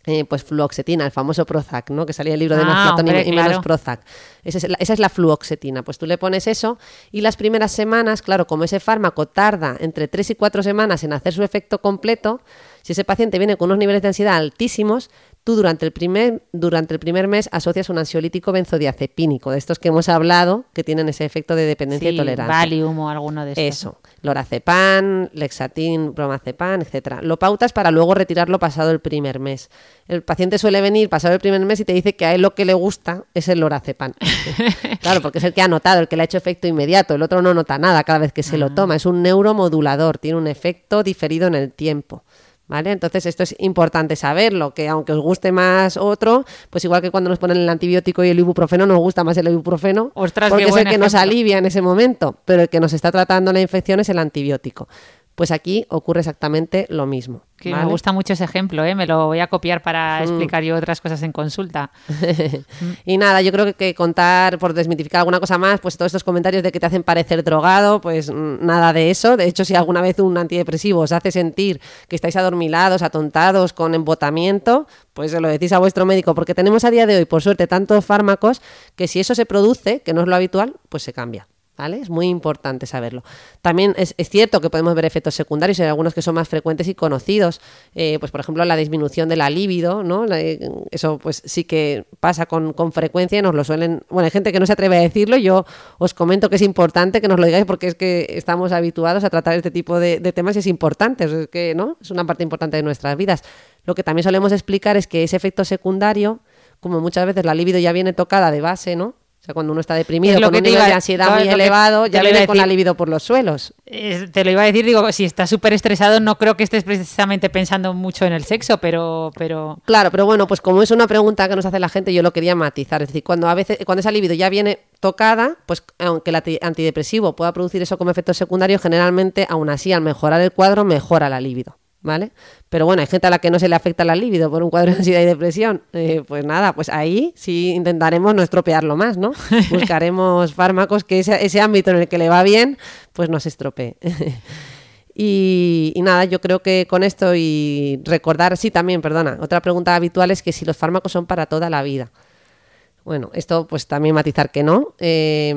eh, pues fluoxetina, el famoso Prozac, ¿no? Que salía el libro de Ah, Maflatón y- hombre, y, menos claro. Prozac. Esa es, la, esa es la fluoxetina. Pues tú le pones eso y las primeras semanas, claro, como ese fármaco tarda entre 3 y 4 semanas en hacer su efecto completo, si ese paciente viene con unos niveles de ansiedad altísimos, tú durante el primer, durante el primer mes asocias un ansiolítico benzodiazepínico, de estos que hemos hablado, que tienen ese efecto de dependencia Sí, y tolerancia. Valium o alguno de estos. Eso, lorazepam, lexatin, bromazepam, etcétera. Lo pautas para luego retirarlo pasado el primer mes. El paciente suele venir pasado el primer mes y te dice que a él lo que le gusta es el lorazepam. <laughs> claro, porque es el que ha notado, el que le ha hecho efecto inmediato. El otro no nota nada cada vez que se lo toma. Es un neuromodulador, tiene un efecto diferido en el tiempo. ¿Vale? Entonces esto es importante saberlo, que aunque os guste más otro, pues igual que cuando nos ponen el antibiótico y el ibuprofeno, nos gusta más el ibuprofeno, Ostras, porque es el que nos alivia en ese momento, pero el que nos está tratando la infección es el antibiótico. Pues aquí ocurre exactamente lo mismo. Que ¿vale? me gusta mucho ese ejemplo, ¿eh? me lo voy a copiar para Mm. explicar yo otras cosas en consulta. <laughs> y nada, yo creo que, que contar, por desmitificar alguna cosa más, pues todos estos comentarios de que te hacen parecer drogado, pues nada de eso. De hecho, si alguna vez un antidepresivo os hace sentir que estáis adormilados, atontados, con embotamiento, pues se lo decís a vuestro médico, porque tenemos a día de hoy, por suerte, tantos fármacos que si eso se produce, que no es lo habitual, pues se cambia. ¿Vale? Es muy importante saberlo. También es, cierto que podemos ver efectos secundarios, hay algunos que son más frecuentes y conocidos, eh, pues por ejemplo la disminución de la libido, ¿no? Eh, eso pues sí que pasa con, con frecuencia nos lo suelen... Bueno, hay gente que no se atreve a decirlo, yo os comento que es importante que nos lo digáis porque es que estamos habituados a tratar este tipo de, de temas y es importante, es que ¿no? es una parte importante de nuestras vidas. Lo que también solemos explicar es que ese efecto secundario, como muchas veces la libido ya viene tocada de base, ¿no? O sea, cuando uno está deprimido, Es lo con que un nivel iba de ansiedad claro, muy elevado, ya viene con la libido por los suelos. Eh, te lo iba a decir, digo, si estás súper estresado no creo que estés precisamente pensando mucho en el sexo, pero... pero... Claro, pero bueno, pues como es una pregunta que nos hace la gente, yo lo quería matizar. Es decir, cuando a veces, cuando esa libido ya viene tocada, pues aunque el anti- antidepresivo pueda producir eso como efecto secundario, generalmente, aún así, al mejorar el cuadro, mejora la libido. ¿Vale? Pero bueno, hay gente a la que no se le afecta la libido por un cuadro de ansiedad y depresión. Eh, pues nada, pues ahí sí intentaremos no estropearlo más, ¿no? <laughs> Buscaremos fármacos que ese, ese ámbito en el que le va bien, pues no se estropee. <laughs> Y, y nada, yo creo que con esto y recordar, sí, también, perdona, otra pregunta habitual es que si los fármacos son para toda la vida. Bueno, esto pues también matizar que no. Eh,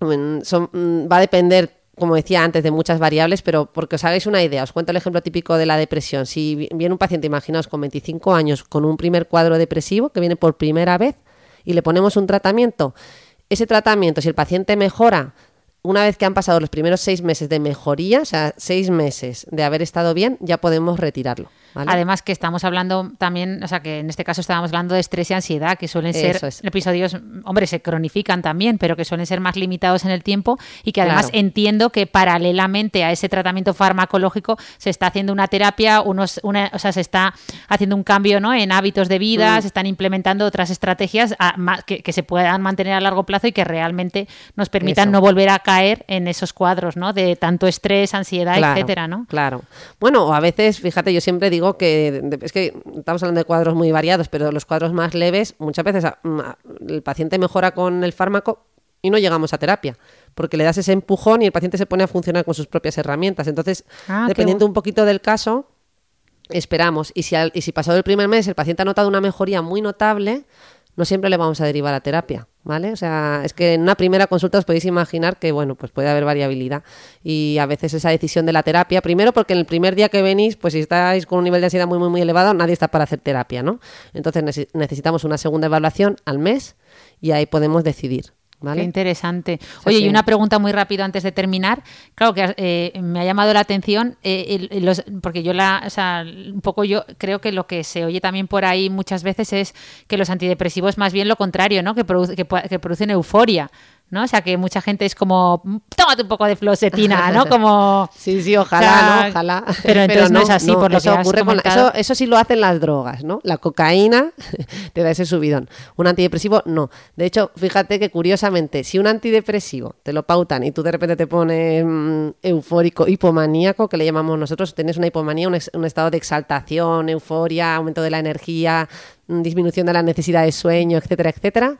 mm, son- mm, va a depender, como decía antes, de muchas variables, pero porque os hagáis una idea, os cuento el ejemplo típico de la depresión. Si vi- viene un paciente, imaginaos, con 25 años, con un primer cuadro depresivo, que viene por primera vez, y le ponemos un tratamiento, ese tratamiento, si el paciente mejora una vez que han pasado los primeros seis meses de mejoría, o sea, seis meses de haber estado bien, ya podemos retirarlo. ¿Vale? Además que estamos hablando también, o sea que en este caso estábamos hablando de estrés y ansiedad, que suelen ser es. episodios, hombre, se cronifican también, pero que suelen ser más limitados en el tiempo y que además Claro. entiendo que paralelamente a ese tratamiento farmacológico se está haciendo una terapia, unos, una, o sea, se está haciendo un cambio ¿no? en hábitos de vida, Mm. se están implementando otras estrategias a- ma- que, que se puedan mantener a largo plazo y que realmente nos permitan Eso. no volver a caer en esos cuadros, ¿no? De tanto estrés, ansiedad, Claro, etcétera, ¿no? Claro. Bueno, o a veces, fíjate, yo siempre digo que es que estamos hablando de cuadros muy variados, pero los cuadros más leves, muchas veces a- mm, a- el paciente mejora con el fármaco y no llegamos a terapia, porque le das ese empujón y el paciente se pone a funcionar con sus propias herramientas. Entonces, Ah, dependiendo un poquito del caso, esperamos. Y si, al- y si pasado el primer mes el paciente ha notado una mejoría muy notable, no siempre le vamos a derivar a terapia, ¿vale? O sea, es que en una primera consulta os podéis imaginar que, bueno, pues puede haber variabilidad y a veces esa decisión de la terapia, primero porque en el primer día que venís, pues si estáis con un nivel de ansiedad muy, muy, muy elevado, nadie está para hacer terapia, ¿no? Entonces nece- necesitamos una segunda evaluación al mes y ahí podemos decidir, ¿vale? Qué interesante. Oye, y una pregunta muy rápido antes de terminar. Claro que eh, me ha llamado la atención, eh, el- los- porque yo la, o sea, un poco yo creo que lo que se oye también por ahí muchas veces es que los antidepresivos más bien lo contrario, ¿no? Que, produce- que, que producen euforia. ¿No? O sea, que mucha gente es como, tómate un poco de flosetina, ¿no? <laughs> Como... Sí, sí, ojalá, O sea, ¿no? Ojalá. <laughs> pero entonces no es así, por lo eso que has ocurre con- comentado. eso, eso sí lo hacen las drogas, ¿no? La cocaína <laughs> te da ese subidón. Un antidepresivo, no. De hecho, fíjate que curiosamente, si un antidepresivo te lo pautan y tú de repente te pones mm, eufórico, hipomaníaco, que le llamamos nosotros, tienes una hipomanía, un, ex- un estado de exaltación, euforia, aumento de la energía, mm, disminución de la necesidad de sueño, etcétera, etcétera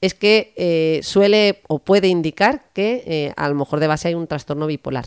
es que eh, suele o puede indicar que eh, a lo mejor de base hay un trastorno bipolar.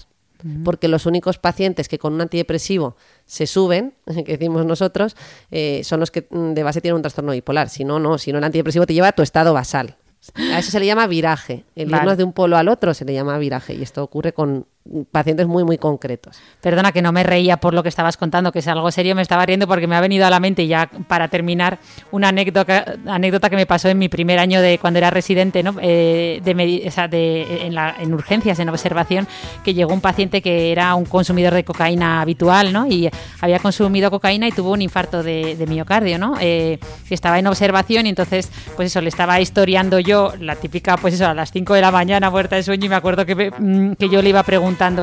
Porque los únicos pacientes que con un antidepresivo se suben, <laughs> que decimos nosotros, eh, son los que mm, de base tienen un trastorno bipolar. Si no, no. Si no, el antidepresivo te lleva a tu estado basal. A eso se le llama viraje. El Vale. irnos de un polo al otro se le llama viraje. Y esto ocurre con pacientes muy, muy concretos. Perdona que no me reía por lo que estabas contando, que es algo serio, me estaba riendo porque me ha venido a la mente ya para terminar una anécdota, anécdota que me pasó en mi primer año de cuando era residente, ¿no? Eh, de, o sea, de- en, la- en urgencias, en observación, que llegó un paciente que era un consumidor de cocaína habitual, ¿no? Y había consumido cocaína y tuvo un infarto de, de miocardio, ¿no? Eh, estaba en observación y entonces, pues eso, le estaba historiando yo, la típica, pues eso, a las 5 de la mañana, muerta de sueño, y me acuerdo que, mm, que yo le iba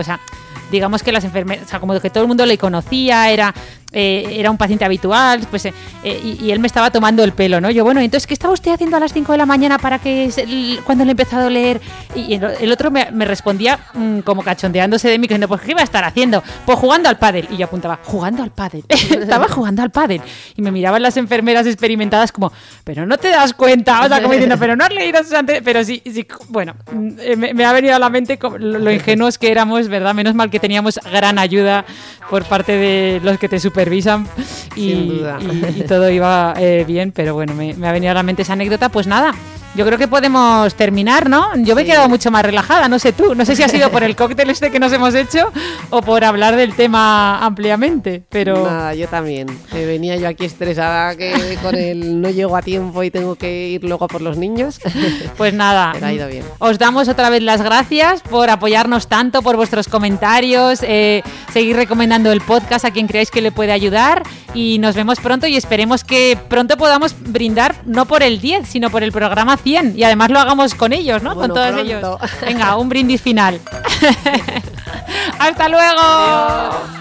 o sea, digamos que las enfermeras, o sea, como que todo el mundo le conocía, era, eh, era un paciente habitual, pues, eh, eh, y, él me estaba tomando el pelo, ¿no? Yo, bueno, entonces, ¿qué estaba usted haciendo a las 5 de la mañana para que, cuando le he empezado a leer? Y el, otro me, respondía mm, como cachondeándose de mí, diciendo, pues, ¿qué iba a estar haciendo? Pues jugando al pádel. Y yo apuntaba, jugando al pádel. <laughs> estaba jugando al pádel. Y me miraban las enfermeras experimentadas como, pero no te das cuenta, o sea, como diciendo, pero no has leído sus ante-". Pero sí, sí, bueno, mm, eh, me, ha venido a la mente lo, lo ingenuos que éramos, ¿verdad? Menos mal que teníamos gran ayuda por parte de los que te supervisan y, Sin duda. y- y todo iba eh, bien, pero bueno, me, me ha venido a la mente esa anécdota, pues nada. Yo creo que podemos terminar, ¿no? Yo me he quedado mucho más relajada, no sé tú. No sé si ha sido por el cóctel este que nos hemos hecho o por hablar del tema ampliamente, pero... Nada, yo también. Eh, venía yo aquí estresada que con el no llego a tiempo y tengo que ir luego por los niños. Pues nada, <laughs> Pero ha ido bien. os damos otra vez las gracias por apoyarnos tanto, por vuestros comentarios, eh, seguir recomendando el podcast a quien creáis que le puede ayudar y nos vemos pronto y esperemos que pronto podamos brindar no por el 10, sino por el programa 100 y además lo hagamos con ellos, ¿no? Bueno, con todos pronto. ellos. Venga, un brindis final. <laughs> Hasta luego.